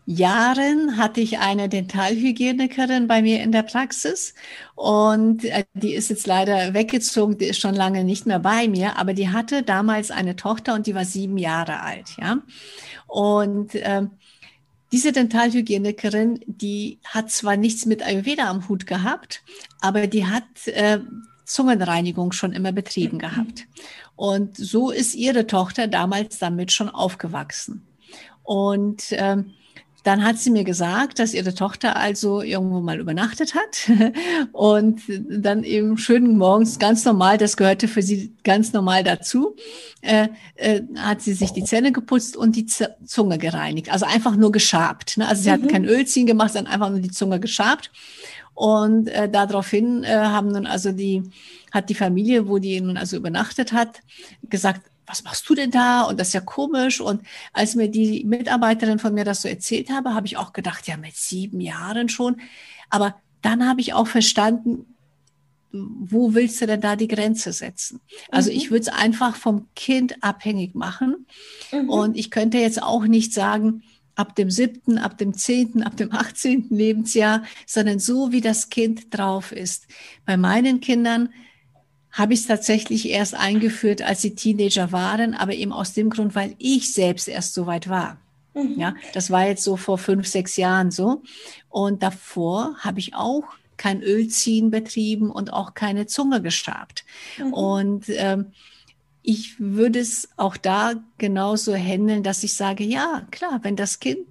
Jahren hatte ich eine Dentalhygienikerin bei mir in der Praxis und äh, die ist jetzt leider weggezogen, die ist schon lange nicht mehr bei mir, aber die hatte damals eine Tochter und die war sieben Jahre alt, ja. Und äh, diese Dentalhygienikerin, die hat zwar nichts mit Ayurveda am Hut gehabt, aber die hat äh, Zungenreinigung schon immer betrieben gehabt. Und so ist ihre Tochter damals damit schon aufgewachsen. Und ähm, dann hat sie mir gesagt, dass ihre Tochter also irgendwo mal übernachtet hat und dann eben schön morgens ganz normal, das gehörte für sie ganz normal dazu, äh, äh, hat sie sich die Zähne geputzt und die Z Zunge gereinigt. Also einfach nur geschabt. Ne? Also sie mhm. hat kein Ölziehen gemacht, sondern einfach nur die Zunge geschabt. Und äh, daraufhin äh, haben nun also die, hat die Familie, wo die nun also übernachtet hat, gesagt, was machst du denn da? Und das ist ja komisch. Und als mir die Mitarbeiterin von mir das so erzählt habe, habe ich auch gedacht, ja, mit sieben Jahren schon. Aber dann habe ich auch verstanden, wo willst du denn da die Grenze setzen? Also mhm. ich würde es einfach vom Kind abhängig machen. Mhm. Und ich könnte jetzt auch nicht sagen, ab dem siebten, ab dem zehnten, ab dem achtzehnten Lebensjahr, sondern so, wie das Kind drauf ist. Bei meinen Kindern habe ich es tatsächlich erst eingeführt, als sie Teenager waren, aber eben aus dem Grund, weil ich selbst erst so weit war. Mhm. Ja, das war jetzt so vor fünf, sechs Jahren so. Und davor habe ich auch kein Ölziehen betrieben und auch keine Zunge gestabt. Mhm. Und ähm, ich würde es auch da genauso handeln, dass ich sage, ja, klar, wenn das Kind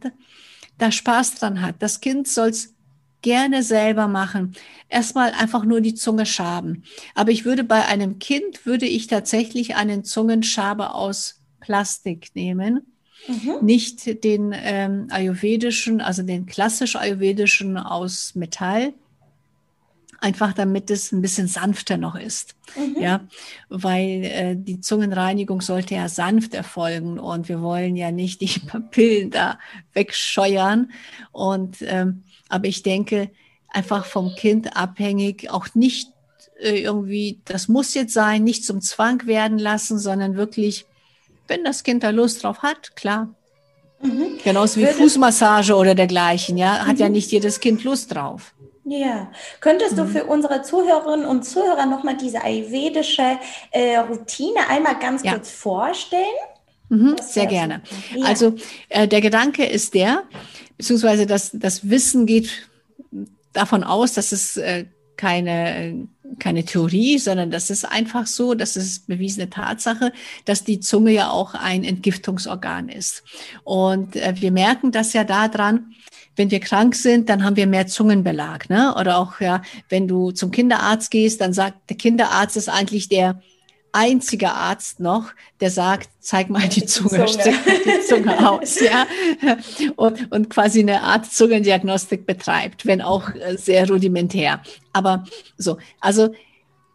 da Spaß dran hat, das Kind soll es gerne selber machen. Erstmal einfach nur die Zunge schaben. Aber ich würde bei einem Kind, würde ich tatsächlich einen Zungenschaber aus Plastik nehmen. Mhm. Nicht den ähm, ayurvedischen, also den klassisch ayurvedischen aus Metall, einfach damit es ein bisschen sanfter noch ist. Mhm. Ja, weil äh, die Zungenreinigung sollte ja sanft erfolgen und wir wollen ja nicht die Papillen da wegscheuern. Und ähm, aber ich denke, einfach vom Kind abhängig, auch nicht äh, irgendwie, das muss jetzt sein, nicht zum Zwang werden lassen, sondern wirklich, wenn das Kind da Lust drauf hat, klar. Mhm. Genauso wie Würde Fußmassage oder dergleichen, ja, hat mhm. ja nicht jedes Kind Lust drauf. Ja, könntest du mhm. für unsere Zuhörerinnen und Zuhörer nochmal diese ayurvedische äh, Routine einmal ganz ja. kurz vorstellen? Mhm, sehr gerne. Ja. Also äh, der Gedanke ist der, beziehungsweise das, das Wissen geht davon aus, dass es äh, keine, keine Theorie, sondern das ist einfach so, das ist bewiesene Tatsache, dass die Zunge ja auch ein Entgiftungsorgan ist. Und äh, wir merken das ja daran, wenn wir krank sind, dann haben wir mehr Zungenbelag. Ne? Oder auch, ja, wenn du zum Kinderarzt gehst, dann sagt der Kinderarzt ist eigentlich der einzige Arzt noch, der sagt, zeig mal die, die Zunge, Zunge. die Zunge aus, ja, und, und quasi eine Art Zungendiagnostik betreibt, wenn auch äh, sehr rudimentär. Aber so, also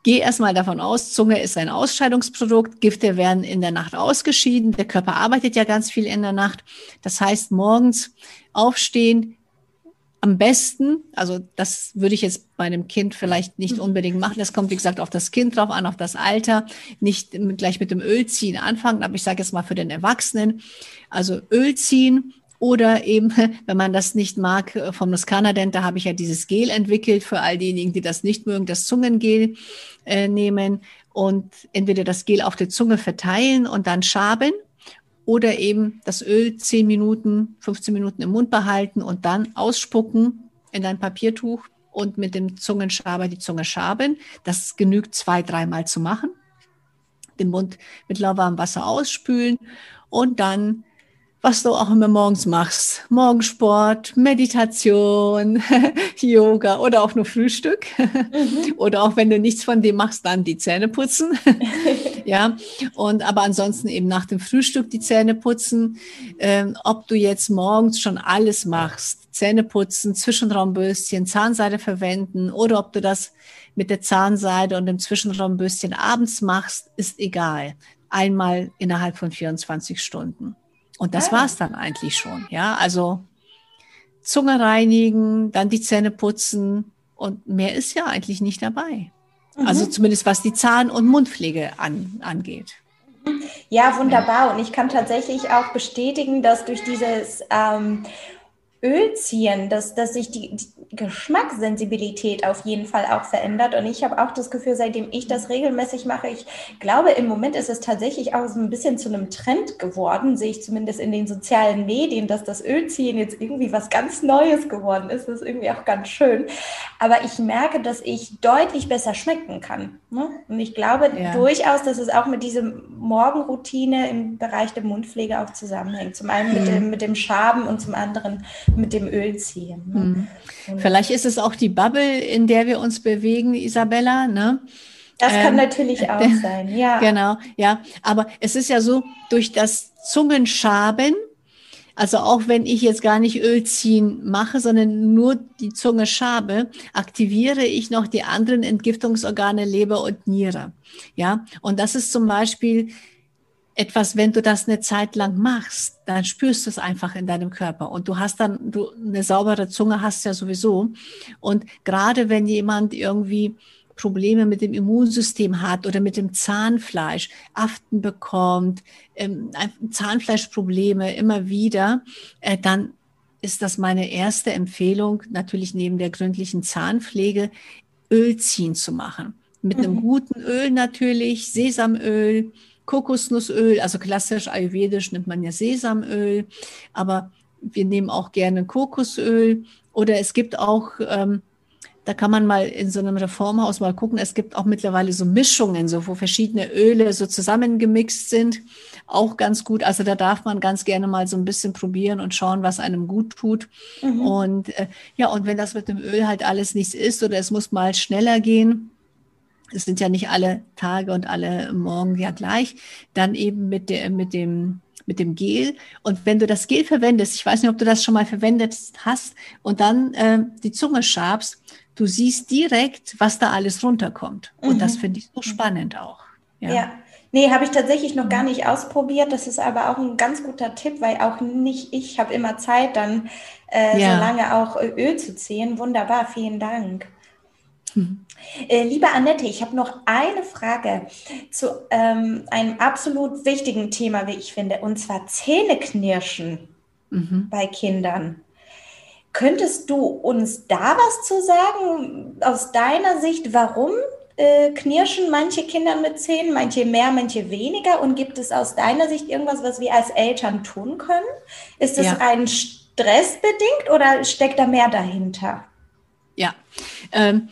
geh erstmal davon aus, Zunge ist ein Ausscheidungsprodukt, Gifte werden in der Nacht ausgeschieden, der Körper arbeitet ja ganz viel in der Nacht. Das heißt, morgens aufstehen, am besten, also das würde ich jetzt bei einem Kind vielleicht nicht unbedingt machen. Das kommt, wie gesagt, auf das Kind drauf an, auf das Alter. Nicht gleich mit dem Öl ziehen anfangen, aber ich sage jetzt mal für den Erwachsenen. Also Öl ziehen oder eben, wenn man das nicht mag, vom Nuscanadent, da habe ich ja dieses Gel entwickelt für all diejenigen, die das nicht mögen, das Zungengel äh, nehmen und entweder das Gel auf der Zunge verteilen und dann schaben oder eben das Öl 10 Minuten, 15 Minuten im Mund behalten und dann ausspucken in ein Papiertuch und mit dem Zungenschaber die Zunge schaben. Das genügt zwei, dreimal zu machen. Den Mund mit lauwarmem Wasser ausspülen und dann was du auch immer morgens machst. Morgensport, Meditation, Yoga oder auch nur Frühstück. Mhm. Oder auch wenn du nichts von dem machst, dann die Zähne putzen. ja, und aber ansonsten eben nach dem Frühstück die Zähne putzen. Ähm, ob du jetzt morgens schon alles machst, Zähne putzen, Zwischenraumbürstchen, Zahnseide verwenden oder ob du das mit der Zahnseide und dem Zwischenraumbürstchen abends machst, ist egal. Einmal innerhalb von 24 Stunden. Und das ah. war es dann eigentlich schon. Ja, also Zunge reinigen, dann die Zähne putzen und mehr ist ja eigentlich nicht dabei. Mhm. Also zumindest was die Zahn- und Mundpflege an, angeht. Ja, wunderbar. Und ich kann tatsächlich auch bestätigen, dass durch dieses ähm, Öl ziehen, dass, dass sich die, die Geschmackssensibilität auf jeden Fall auch verändert. Und ich habe auch das Gefühl, seitdem ich das regelmäßig mache, ich glaube, im Moment ist es tatsächlich auch so ein bisschen zu einem Trend geworden, sehe ich zumindest in den sozialen Medien, dass das Ölziehen jetzt irgendwie was ganz Neues geworden ist. Das ist irgendwie auch ganz schön. Aber ich merke, dass ich deutlich besser schmecken kann. Ne? Und ich glaube ja. durchaus, dass es auch mit dieser Morgenroutine im Bereich der Mundpflege auch zusammenhängt. Zum einen mit, mhm. dem, mit dem Schaben und zum anderen mit dem Öl ziehen. Ne? Mhm. Vielleicht ist es auch die Bubble, in der wir uns bewegen, Isabella. Ne? Das kann ähm, natürlich auch sein, ja. Genau, ja. Aber es ist ja so, durch das Zungenschaben, also auch wenn ich jetzt gar nicht Öl ziehen mache, sondern nur die Zunge schabe, aktiviere ich noch die anderen Entgiftungsorgane Leber und Niere. Ja, und das ist zum Beispiel etwas, wenn du das eine Zeit lang machst, dann spürst du es einfach in deinem Körper und du hast dann du eine saubere Zunge hast ja sowieso und gerade wenn jemand irgendwie Probleme mit dem Immunsystem hat oder mit dem Zahnfleisch, Aften bekommt, ähm, Zahnfleischprobleme immer wieder, äh, dann ist das meine erste Empfehlung, natürlich neben der gründlichen Zahnpflege, Öl ziehen zu machen. Mit einem mhm. guten Öl natürlich, Sesamöl, Kokosnussöl, also klassisch ayurvedisch nimmt man ja Sesamöl, aber wir nehmen auch gerne Kokosöl oder es gibt auch, ähm, da kann man mal in so einem Reformhaus mal gucken, es gibt auch mittlerweile so Mischungen, so wo verschiedene Öle so zusammengemixt sind, auch ganz gut. Also da darf man ganz gerne mal so ein bisschen probieren und schauen, was einem gut tut. Mhm. Und äh, ja, und wenn das mit dem Öl halt alles nichts ist oder es muss mal schneller gehen, es sind ja nicht alle Tage und alle Morgen ja gleich, dann eben mit, der, mit, dem, mit dem Gel. Und wenn du das Gel verwendest, ich weiß nicht, ob du das schon mal verwendet hast, und dann äh, die Zunge schabst, du siehst direkt, was da alles runterkommt. Und mhm. das finde ich so spannend auch. Ja. ja. Nee, habe ich tatsächlich noch gar nicht ausprobiert. Das ist aber auch ein ganz guter Tipp, weil auch nicht ich habe immer Zeit, dann äh, ja. so lange auch Öl zu ziehen. Wunderbar, vielen Dank. Mhm. Äh, liebe Annette, ich habe noch eine Frage zu ähm, einem absolut wichtigen Thema, wie ich finde, und zwar Zähneknirschen mhm. bei Kindern. Könntest du uns da was zu sagen, aus deiner Sicht, warum äh, knirschen manche Kinder mit Zähnen, manche mehr, manche weniger? Und gibt es aus deiner Sicht irgendwas, was wir als Eltern tun können? Ist das ja. ein stressbedingt oder steckt da mehr dahinter? Ja, ähm,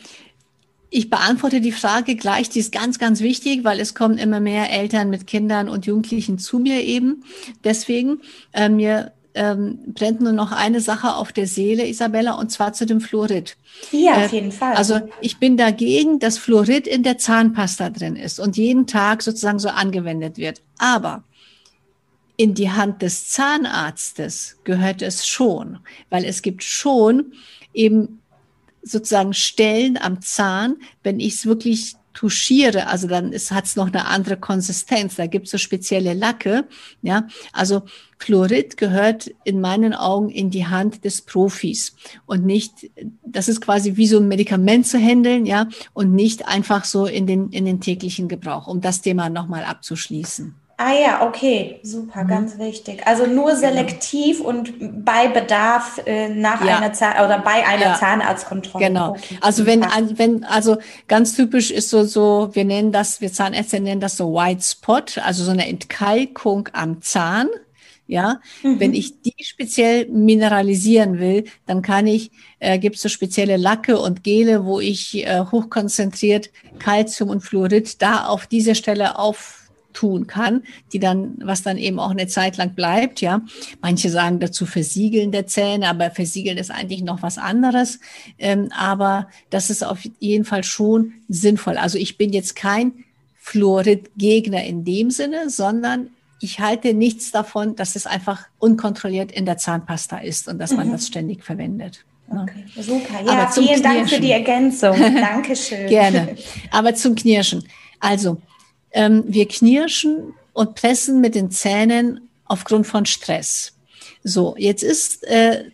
ich beantworte die Frage gleich, die ist ganz, ganz wichtig, weil es kommen immer mehr Eltern mit Kindern und Jugendlichen zu mir eben. Deswegen, äh, mir ähm, brennt nur noch eine Sache auf der Seele, Isabella, und zwar zu dem Fluorid. Ja, äh, auf jeden Fall. Also ich bin dagegen, dass Fluorid in der Zahnpasta drin ist und jeden Tag sozusagen so angewendet wird. Aber in die Hand des Zahnarztes gehört es schon, weil es gibt schon eben sozusagen Stellen am Zahn, wenn ich es wirklich touchiere, also dann hat es noch eine andere Konsistenz. Da gibt es so spezielle Lacke. Ja, also Fluorid gehört in meinen Augen in die Hand des Profis und nicht, das ist quasi wie so ein Medikament zu handeln, ja, und nicht einfach so in den, in den täglichen Gebrauch, um das Thema nochmal abzuschließen. Ah ja, okay, super, mhm. ganz wichtig. Also nur genau. selektiv genau. und bei Bedarf äh, nach ja. einer Zahn oder bei einer ja. Zahnarztkontrolle. Genau. Okay, also wenn, wenn, also ganz typisch ist so, so, wir nennen das, wir Zahnärzte nennen das so White Spot, also so eine Entkalkung am Zahn. Ja, mhm. wenn ich die speziell mineralisieren will, dann kann ich, äh, gibt es so spezielle Lacke und Gele, wo ich äh, hochkonzentriert Calcium und Fluorid da auf dieser Stelle auf tun kann, die dann, was dann eben auch eine Zeit lang bleibt, ja. Manche sagen dazu Versiegeln der Zähne, aber Versiegeln ist eigentlich noch was anderes. Ähm, aber das ist auf jeden Fall schon sinnvoll. Also ich bin jetzt kein Fluorid-Gegner in dem Sinne, sondern ich halte nichts davon, dass es einfach unkontrolliert in der Zahnpasta ist und dass man mhm. das ständig verwendet. Okay, super. Ja, vielen Knirschen. Dank für die Ergänzung. Dankeschön. Gerne. Aber zum Knirschen. Also, ähm, wir knirschen und pressen mit den Zähnen aufgrund von Stress. So, jetzt ist äh,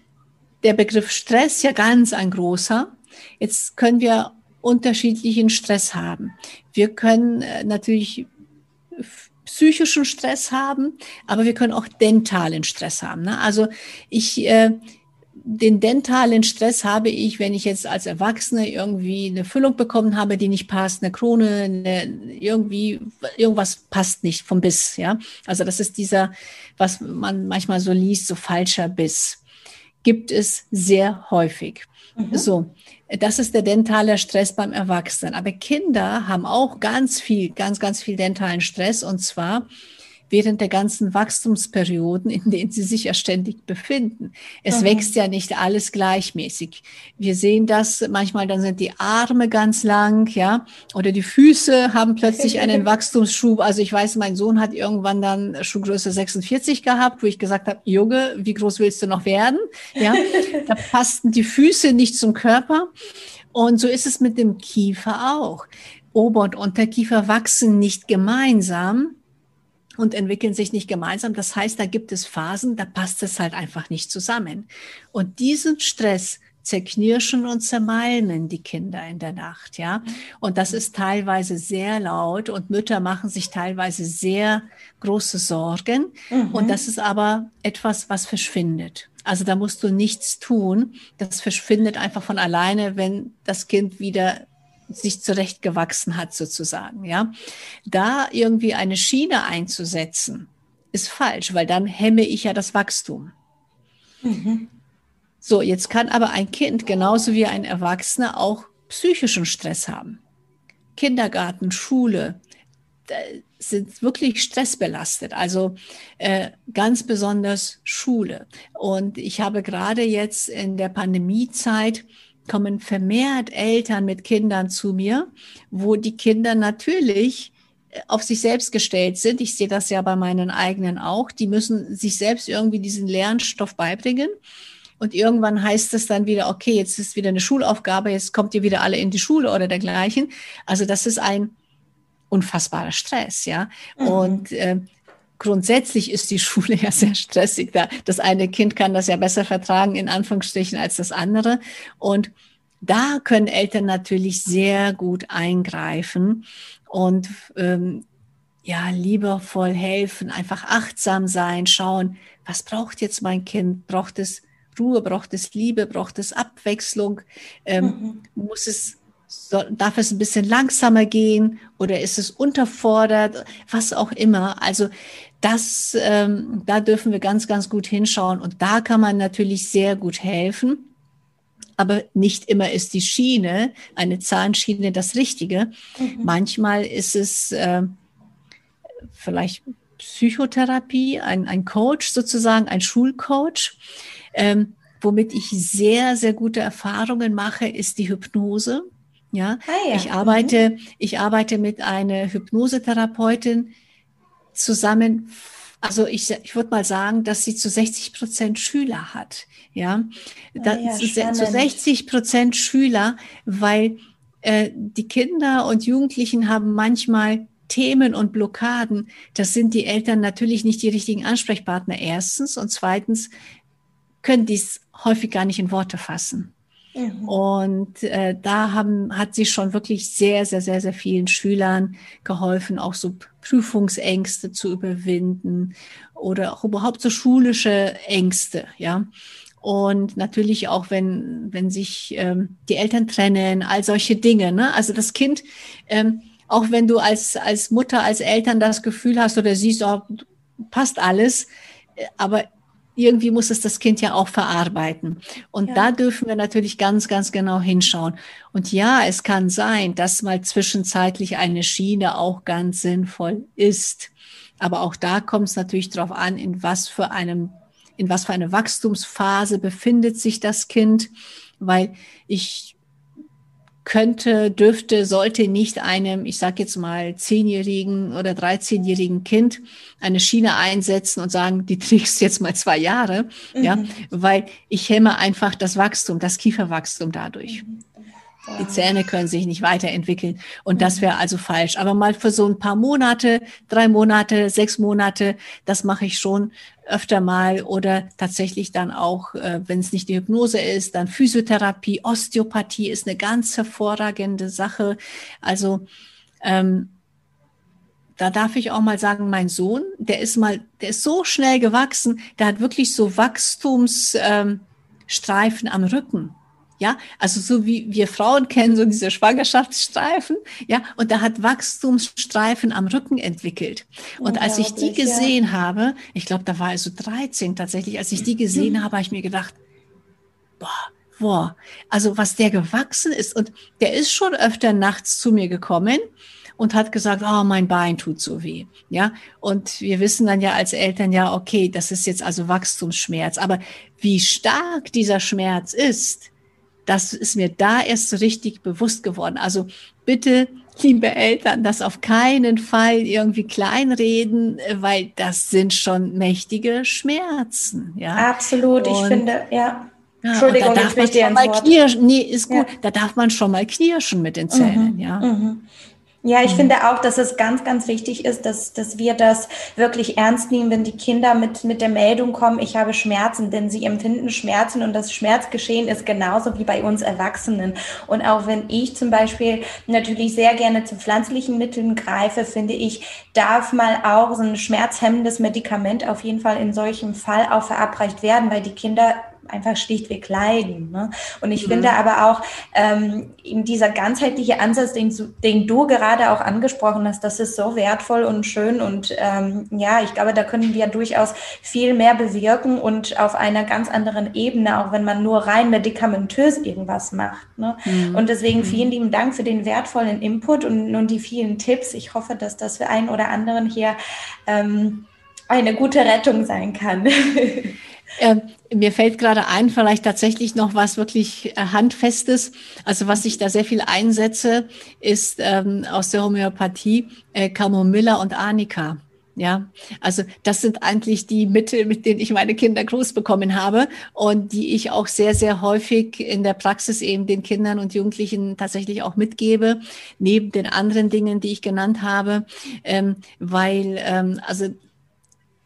der Begriff Stress ja ganz ein großer. Jetzt können wir unterschiedlichen Stress haben. Wir können äh, natürlich psychischen Stress haben, aber wir können auch dentalen Stress haben. Ne? Also ich äh, den dentalen Stress habe ich, wenn ich jetzt als Erwachsene irgendwie eine Füllung bekommen habe, die nicht passt, eine Krone, eine, irgendwie irgendwas passt nicht vom Biss, ja. Also das ist dieser, was man manchmal so liest, so falscher Biss. Gibt es sehr häufig. Mhm. So, das ist der dentale Stress beim Erwachsenen. Aber Kinder haben auch ganz viel, ganz, ganz viel dentalen Stress und zwar während der ganzen Wachstumsperioden, in denen sie sich ja ständig befinden. Es mhm. wächst ja nicht alles gleichmäßig. Wir sehen das manchmal, dann sind die Arme ganz lang, ja, oder die Füße haben plötzlich einen Wachstumsschub. Also ich weiß, mein Sohn hat irgendwann dann Schuhgröße 46 gehabt, wo ich gesagt habe, Junge, wie groß willst du noch werden? Ja, da passten die Füße nicht zum Körper. Und so ist es mit dem Kiefer auch. Ober- und Unterkiefer wachsen nicht gemeinsam, und entwickeln sich nicht gemeinsam. Das heißt, da gibt es Phasen, da passt es halt einfach nicht zusammen. Und diesen Stress zerknirschen und zermalmen die Kinder in der Nacht, ja. Und das ist teilweise sehr laut und Mütter machen sich teilweise sehr große Sorgen. Mhm. Und das ist aber etwas, was verschwindet. Also da musst du nichts tun. Das verschwindet einfach von alleine, wenn das Kind wieder sich zurechtgewachsen hat sozusagen, ja. Da irgendwie eine Schiene einzusetzen, ist falsch, weil dann hemme ich ja das Wachstum. Mhm. So, jetzt kann aber ein Kind genauso wie ein Erwachsener auch psychischen Stress haben. Kindergarten, Schule sind wirklich stressbelastet, also äh, ganz besonders Schule. Und ich habe gerade jetzt in der Pandemiezeit kommen vermehrt Eltern mit Kindern zu mir, wo die Kinder natürlich äh, auf sich selbst gestellt sind. Ich sehe das ja bei meinen eigenen auch. Die müssen sich selbst irgendwie diesen Lernstoff beibringen. Und irgendwann heißt es dann wieder, okay, jetzt ist wieder eine Schulaufgabe, jetzt kommt ihr wieder alle in die Schule oder dergleichen. Also das ist ein unfassbarer Stress, ja. Mhm. Und äh, grundsätzlich ist die Schule ja sehr stressig. Da das eine Kind kann das ja besser vertragen, in Anführungsstrichen, als das andere. Und da können Eltern natürlich sehr gut eingreifen und ähm, ja, liebevoll helfen, einfach achtsam sein, schauen, was braucht jetzt mein Kind? Braucht es Ruhe, braucht es Liebe, braucht es Abwechslung? Ähm, mhm. Muss es so, darf es ein bisschen langsamer gehen oder ist es unterfordert, was auch immer. Also das, ähm, da dürfen wir ganz, ganz gut hinschauen und da kann man natürlich sehr gut helfen. Aber nicht immer ist die Schiene, eine Zahnschiene, das Richtige. Mhm. Manchmal ist es äh, vielleicht Psychotherapie, ein, ein Coach sozusagen, ein Schulcoach. Ähm, womit ich sehr, sehr gute Erfahrungen mache, ist die Hypnose. Ja, ah, ja. ich arbeite, mhm. ich arbeite mit einer Hypnosetherapeutin zusammen. Also ich, ich würde mal sagen, dass sie zu 60 Prozent Schüler hat. Ja, ah, ja zu, zu 60 Prozent Schüler, weil äh, die Kinder und Jugendlichen haben manchmal Themen und Blockaden. Das sind die Eltern natürlich nicht die richtigen Ansprechpartner erstens und zweitens können dies häufig gar nicht in Worte fassen. Mhm. Und äh, da haben, hat sie schon wirklich sehr, sehr, sehr, sehr vielen Schülern geholfen, auch so Prüfungsängste zu überwinden oder auch überhaupt so schulische Ängste, ja. Und natürlich auch, wenn, wenn sich ähm, die Eltern trennen, all solche Dinge. Ne? Also das Kind, ähm, auch wenn du als, als Mutter, als Eltern das Gefühl hast oder siehst, oh, passt alles, äh, aber irgendwie muss es das Kind ja auch verarbeiten. Und ja. da dürfen wir natürlich ganz, ganz genau hinschauen. Und ja, es kann sein, dass mal zwischenzeitlich eine Schiene auch ganz sinnvoll ist. Aber auch da kommt es natürlich darauf an, in was für einem, in was für eine Wachstumsphase befindet sich das Kind. Weil ich könnte, dürfte, sollte nicht einem, ich sage jetzt mal, zehnjährigen oder dreizehnjährigen Kind eine Schiene einsetzen und sagen, die trägst jetzt mal zwei Jahre, mhm. ja, weil ich hemme einfach das Wachstum, das Kieferwachstum dadurch. Mhm. Die Zähne können sich nicht weiterentwickeln. Und das wäre also falsch. Aber mal für so ein paar Monate, drei Monate, sechs Monate, das mache ich schon öfter mal. Oder tatsächlich dann auch, äh, wenn es nicht die Hypnose ist, dann Physiotherapie, Osteopathie ist eine ganz hervorragende Sache. Also ähm, da darf ich auch mal sagen, mein Sohn, der ist mal, der ist so schnell gewachsen, der hat wirklich so Wachstumsstreifen ähm, am Rücken. Ja, also so wie wir Frauen kennen, so diese Schwangerschaftsstreifen, ja, und da hat Wachstumsstreifen am Rücken entwickelt. Und als ich die gesehen ja. habe, ich glaube, da war also 13 tatsächlich, als ich die gesehen mhm. habe, habe ich mir gedacht, boah, boah, also was der gewachsen ist und der ist schon öfter nachts zu mir gekommen und hat gesagt, oh, mein Bein tut so weh. Ja, und wir wissen dann ja als Eltern ja, okay, das ist jetzt also Wachstumsschmerz. Aber wie stark dieser Schmerz ist, das ist mir da erst so richtig bewusst geworden. Also bitte, liebe Eltern, das auf keinen Fall irgendwie kleinreden, weil das sind schon mächtige Schmerzen. Ja, absolut. Und, ich finde, ja. Ja, Entschuldigung, da darf man schon mal knirschen. Nee, ist gut. Ja. Da darf man schon mal knirschen mit den Zähnen, mhm, ja. Mhm. Ja, ich mhm. finde auch, dass es ganz, ganz wichtig ist, dass, dass wir das wirklich ernst nehmen, wenn die Kinder mit, mit der Meldung kommen, ich habe Schmerzen, denn sie empfinden Schmerzen und das Schmerzgeschehen ist genauso wie bei uns Erwachsenen. Und auch wenn ich zum Beispiel natürlich sehr gerne zu pflanzlichen Mitteln greife, finde ich, darf mal auch so ein schmerzhemmendes Medikament auf jeden Fall in solchem Fall auch verabreicht werden, weil die Kinder einfach schlichtweg leiden. Ne? Und ich mhm. finde aber auch ähm, eben dieser ganzheitliche Ansatz, den, den, du gerade auch angesprochen hast, das ist so wertvoll und schön. Und ähm, ja, ich glaube, da können wir durchaus viel mehr bewirken und auf einer ganz anderen Ebene, auch wenn man nur rein medikamentös irgendwas macht. Ne? Mhm. Und deswegen mhm. vielen lieben Dank für den wertvollen Input und, und die vielen Tipps. Ich hoffe, dass das für einen oder anderen hier ähm, eine gute Rettung sein kann. Äh, mir fällt gerade ein, vielleicht tatsächlich noch was wirklich äh, Handfestes. Also was ich da sehr viel einsetze, ist ähm, aus der Homöopathie äh, Camomilla und Arnika. Ja, also das sind eigentlich die Mittel, mit denen ich meine Kinder groß bekommen habe und die ich auch sehr, sehr häufig in der Praxis eben den Kindern und Jugendlichen tatsächlich auch mitgebe, neben den anderen Dingen, die ich genannt habe, ähm, weil ähm, also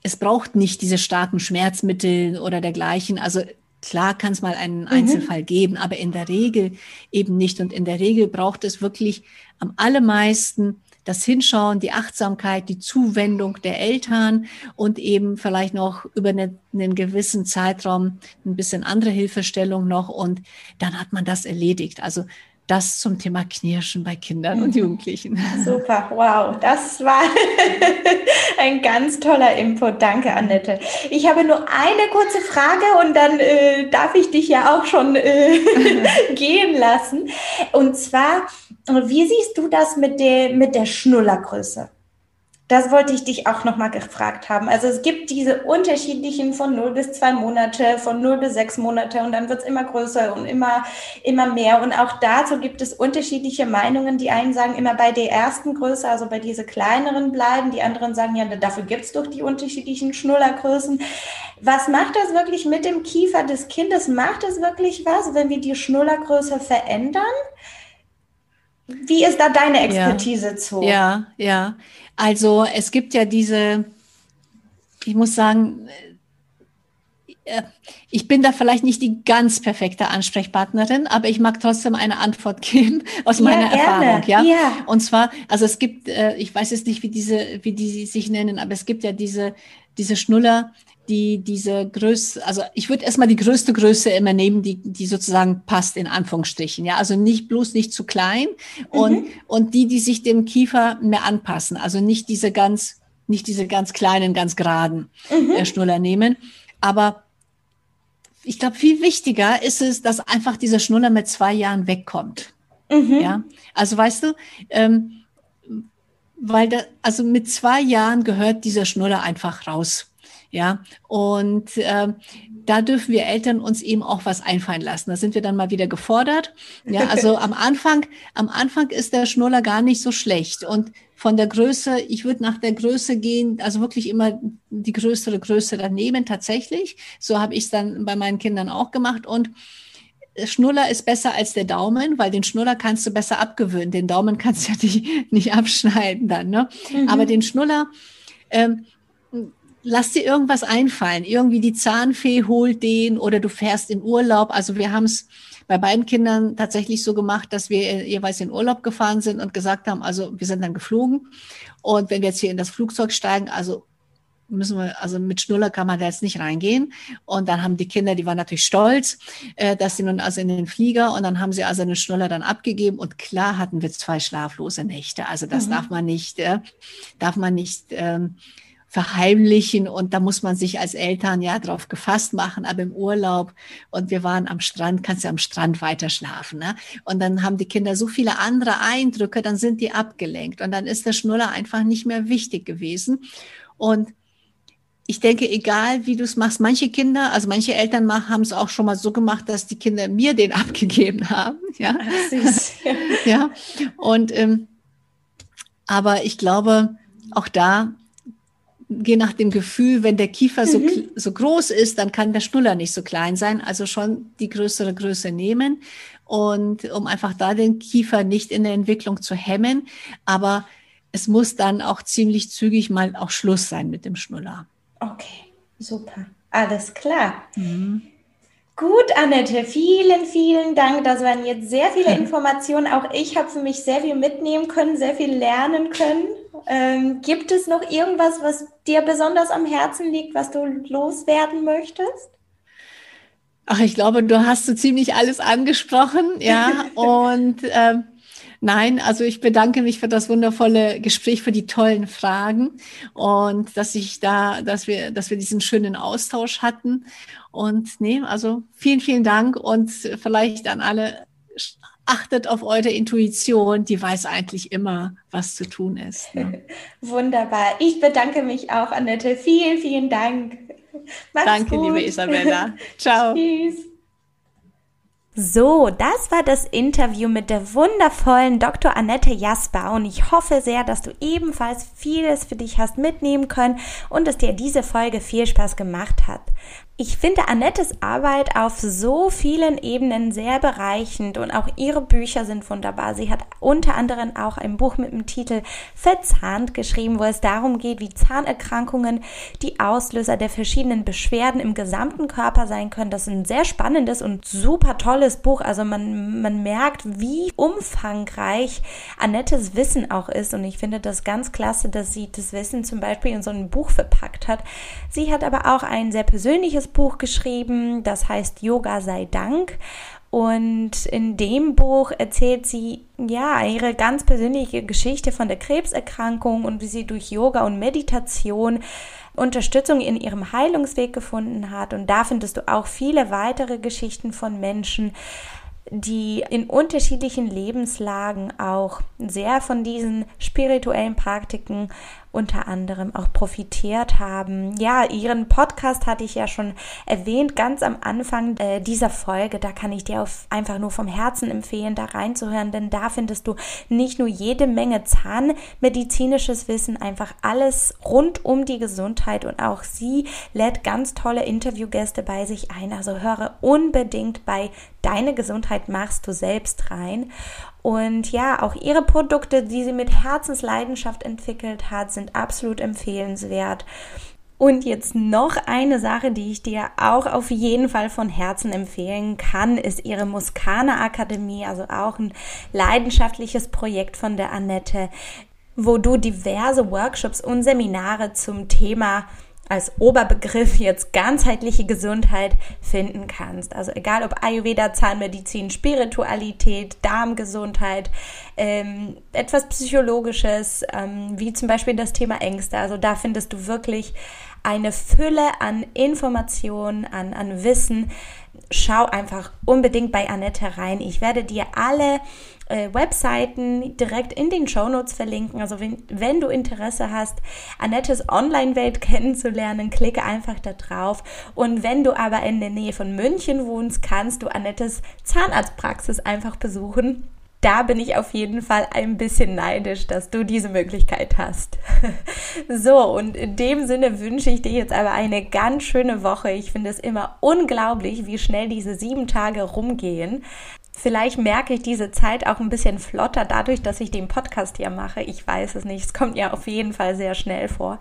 es braucht nicht diese starken Schmerzmittel oder dergleichen. Also klar kann es mal einen mhm. Einzelfall geben, aber in der Regel eben nicht. Und in der Regel braucht es wirklich am allermeisten das Hinschauen, die Achtsamkeit, die Zuwendung der Eltern und eben vielleicht noch über eine, einen gewissen Zeitraum ein bisschen andere Hilfestellung noch und dann hat man das erledigt. Also das zum Thema Knirschen bei Kindern und. Jugendlichen. Super, wow, das war ein ganz toller Input. Danke, Annette. Ich habe nur eine kurze Frage und dann äh, darf ich dich ja auch schon äh, gehen lassen. Und zwar, wie siehst du das mit der, mit der Schnullergröße? Das wollte ich dich auch nochmal gefragt haben. Also es gibt diese unterschiedlichen von 0 bis 2 Monate, von 0 bis 6 Monate und dann wird es immer größer und immer, immer mehr. Und auch dazu gibt es unterschiedliche Meinungen. Die einen sagen immer bei der ersten Größe, also bei diese kleineren bleiben. Die anderen sagen, ja, dafür gibt es doch die unterschiedlichen Schnullergrößen. Was macht das wirklich mit dem Kiefer des Kindes? Macht es wirklich was, wenn wir die Schnullergröße verändern? Wie ist da deine Expertise ja. zu? Ja, ja. Also es gibt ja diese, ich muss sagen, äh, ich bin da vielleicht nicht die ganz perfekte Ansprechpartnerin, aber ich mag trotzdem eine Antwort geben aus meiner ja, Erfahrung. Ja? ja, und zwar, also es gibt, äh, ich weiß jetzt nicht, wie diese, wie die sich nennen, aber es gibt ja diese diese Schnuller, die diese Größe, also ich würde erstmal die größte Größe immer nehmen, die, die sozusagen passt in Anführungsstrichen. Ja, also nicht bloß nicht zu klein und, mhm. und die, die sich dem Kiefer mehr anpassen. Also nicht diese ganz, nicht diese ganz kleinen, ganz geraden mhm. äh, Schnuller nehmen. Aber ich glaube, viel wichtiger ist es, dass einfach dieser Schnuller mit zwei Jahren wegkommt. Mhm. Ja, also weißt du, ähm, weil da, also mit zwei Jahren gehört dieser Schnuller einfach raus. Ja, und äh, da dürfen wir Eltern uns eben auch was einfallen lassen. Da sind wir dann mal wieder gefordert. Ja, also am Anfang, am Anfang ist der Schnuller gar nicht so schlecht. Und von der Größe, ich würde nach der Größe gehen, also wirklich immer die größere Größe daneben tatsächlich. So habe ich es dann bei meinen Kindern auch gemacht. Und Schnuller ist besser als der Daumen, weil den Schnuller kannst du besser abgewöhnen. Den Daumen kannst du ja nicht, nicht abschneiden dann. Ne? Mhm. Aber den Schnuller, ähm, lass dir irgendwas einfallen. Irgendwie die Zahnfee holt den oder du fährst in Urlaub. Also wir haben es bei beiden Kindern tatsächlich so gemacht, dass wir jeweils in Urlaub gefahren sind und gesagt haben, also wir sind dann geflogen. Und wenn wir jetzt hier in das Flugzeug steigen, also müssen wir, also mit Schnuller kann man da jetzt nicht reingehen. Und dann haben die Kinder, die waren natürlich stolz, äh, dass sie nun also in den Flieger und dann haben sie also den Schnuller dann abgegeben und klar hatten wir zwei schlaflose Nächte. Also das mhm. darf man nicht, äh, darf man nicht ähm, verheimlichen und da muss man sich als Eltern ja drauf gefasst machen, aber im Urlaub und wir waren am Strand, kannst du am Strand weiter schlafen. Ne? Und dann haben die Kinder so viele andere Eindrücke, dann sind die abgelenkt und dann ist der Schnuller einfach nicht mehr wichtig gewesen. Und ich denke, egal wie du es machst, manche Kinder, also manche Eltern haben es auch schon mal so gemacht, dass die Kinder mir den abgegeben haben. Ja, Süß. ja. Und ähm, aber ich glaube, auch da je nach dem Gefühl, wenn der Kiefer mhm. so, so groß ist, dann kann der Schnuller nicht so klein sein. Also schon die größere Größe nehmen und um einfach da den Kiefer nicht in der Entwicklung zu hemmen. Aber es muss dann auch ziemlich zügig mal auch Schluss sein mit dem Schnuller. Okay, super. Alles klar. Mhm. Gut, Annette, vielen, vielen Dank. Das waren jetzt sehr viele Informationen. Auch ich habe für mich sehr viel mitnehmen können, sehr viel lernen können. Ähm, gibt es noch irgendwas, was dir besonders am Herzen liegt, was du loswerden möchtest? Ach, ich glaube, du hast so ziemlich alles angesprochen, ja. Und ähm, Nein, also ich bedanke mich für das wundervolle Gespräch, für die tollen Fragen und dass ich da, dass wir, dass wir diesen schönen Austausch hatten. Und nee, also vielen, vielen Dank und vielleicht an alle achtet auf eure Intuition, die weiß eigentlich immer, was zu tun ist. Ne? Wunderbar. Ich bedanke mich auch, Annette. Vielen, vielen Dank. Mach's Danke, gut. liebe Isabella. Ciao. Tschüss. So, das war das Interview mit der wundervollen Dr. Annette Jasper und ich hoffe sehr, dass du ebenfalls vieles für dich hast mitnehmen können und dass dir diese Folge viel Spaß gemacht hat. Ich finde Annettes Arbeit auf so vielen Ebenen sehr bereichend und auch ihre Bücher sind wunderbar. Sie hat unter anderem auch ein Buch mit dem Titel Verzahnt geschrieben, wo es darum geht, wie Zahnerkrankungen die Auslöser der verschiedenen Beschwerden im gesamten Körper sein können. Das ist ein sehr spannendes und super tolles Buch. Also man, man merkt, wie umfangreich Annettes Wissen auch ist und ich finde das ganz klasse, dass sie das Wissen zum Beispiel in so ein Buch verpackt hat. Sie hat aber auch ein sehr persönliches Buch geschrieben, das heißt Yoga sei Dank. Und in dem Buch erzählt sie ja ihre ganz persönliche Geschichte von der Krebserkrankung und wie sie durch Yoga und Meditation Unterstützung in ihrem Heilungsweg gefunden hat. Und da findest du auch viele weitere Geschichten von Menschen, die in unterschiedlichen Lebenslagen auch sehr von diesen spirituellen Praktiken unter anderem auch profitiert haben. Ja, ihren Podcast hatte ich ja schon erwähnt, ganz am Anfang äh, dieser Folge. Da kann ich dir einfach nur vom Herzen empfehlen, da reinzuhören, denn da findest du nicht nur jede Menge zahnmedizinisches Wissen, einfach alles rund um die Gesundheit und auch sie lädt ganz tolle Interviewgäste bei sich ein. Also höre unbedingt bei Deine Gesundheit machst du selbst rein. Und ja, auch ihre Produkte, die sie mit Herzensleidenschaft entwickelt hat, sind absolut empfehlenswert. Und jetzt noch eine Sache, die ich dir auch auf jeden Fall von Herzen empfehlen kann, ist ihre Muskana Akademie, also auch ein leidenschaftliches Projekt von der Annette, wo du diverse Workshops und Seminare zum Thema als Oberbegriff jetzt ganzheitliche Gesundheit finden kannst. Also egal ob Ayurveda, Zahnmedizin, Spiritualität, Darmgesundheit, ähm, etwas Psychologisches, ähm, wie zum Beispiel das Thema Ängste. Also da findest du wirklich eine Fülle an Informationen, an, an Wissen. Schau einfach unbedingt bei Annette rein. Ich werde dir alle äh, Webseiten direkt in den Show Notes verlinken. Also wenn, wenn du Interesse hast, Annettes Online-Welt kennenzulernen, klicke einfach da drauf. Und wenn du aber in der Nähe von München wohnst, kannst du Annettes Zahnarztpraxis einfach besuchen da bin ich auf jeden Fall ein bisschen neidisch, dass du diese Möglichkeit hast. so, und in dem Sinne wünsche ich dir jetzt aber eine ganz schöne Woche. Ich finde es immer unglaublich, wie schnell diese sieben Tage rumgehen. Vielleicht merke ich diese Zeit auch ein bisschen flotter dadurch, dass ich den Podcast hier mache. Ich weiß es nicht. Es kommt ja auf jeden Fall sehr schnell vor.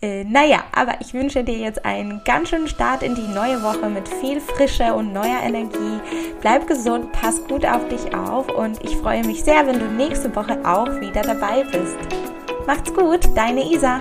Äh, naja, aber ich wünsche dir jetzt einen ganz schönen Start in die neue Woche mit viel Frische und neuer Energie. Bleib gesund, pass gut auf dich auf und ich freue mich sehr, wenn du nächste Woche auch wieder dabei bist. Macht's gut, deine Isa.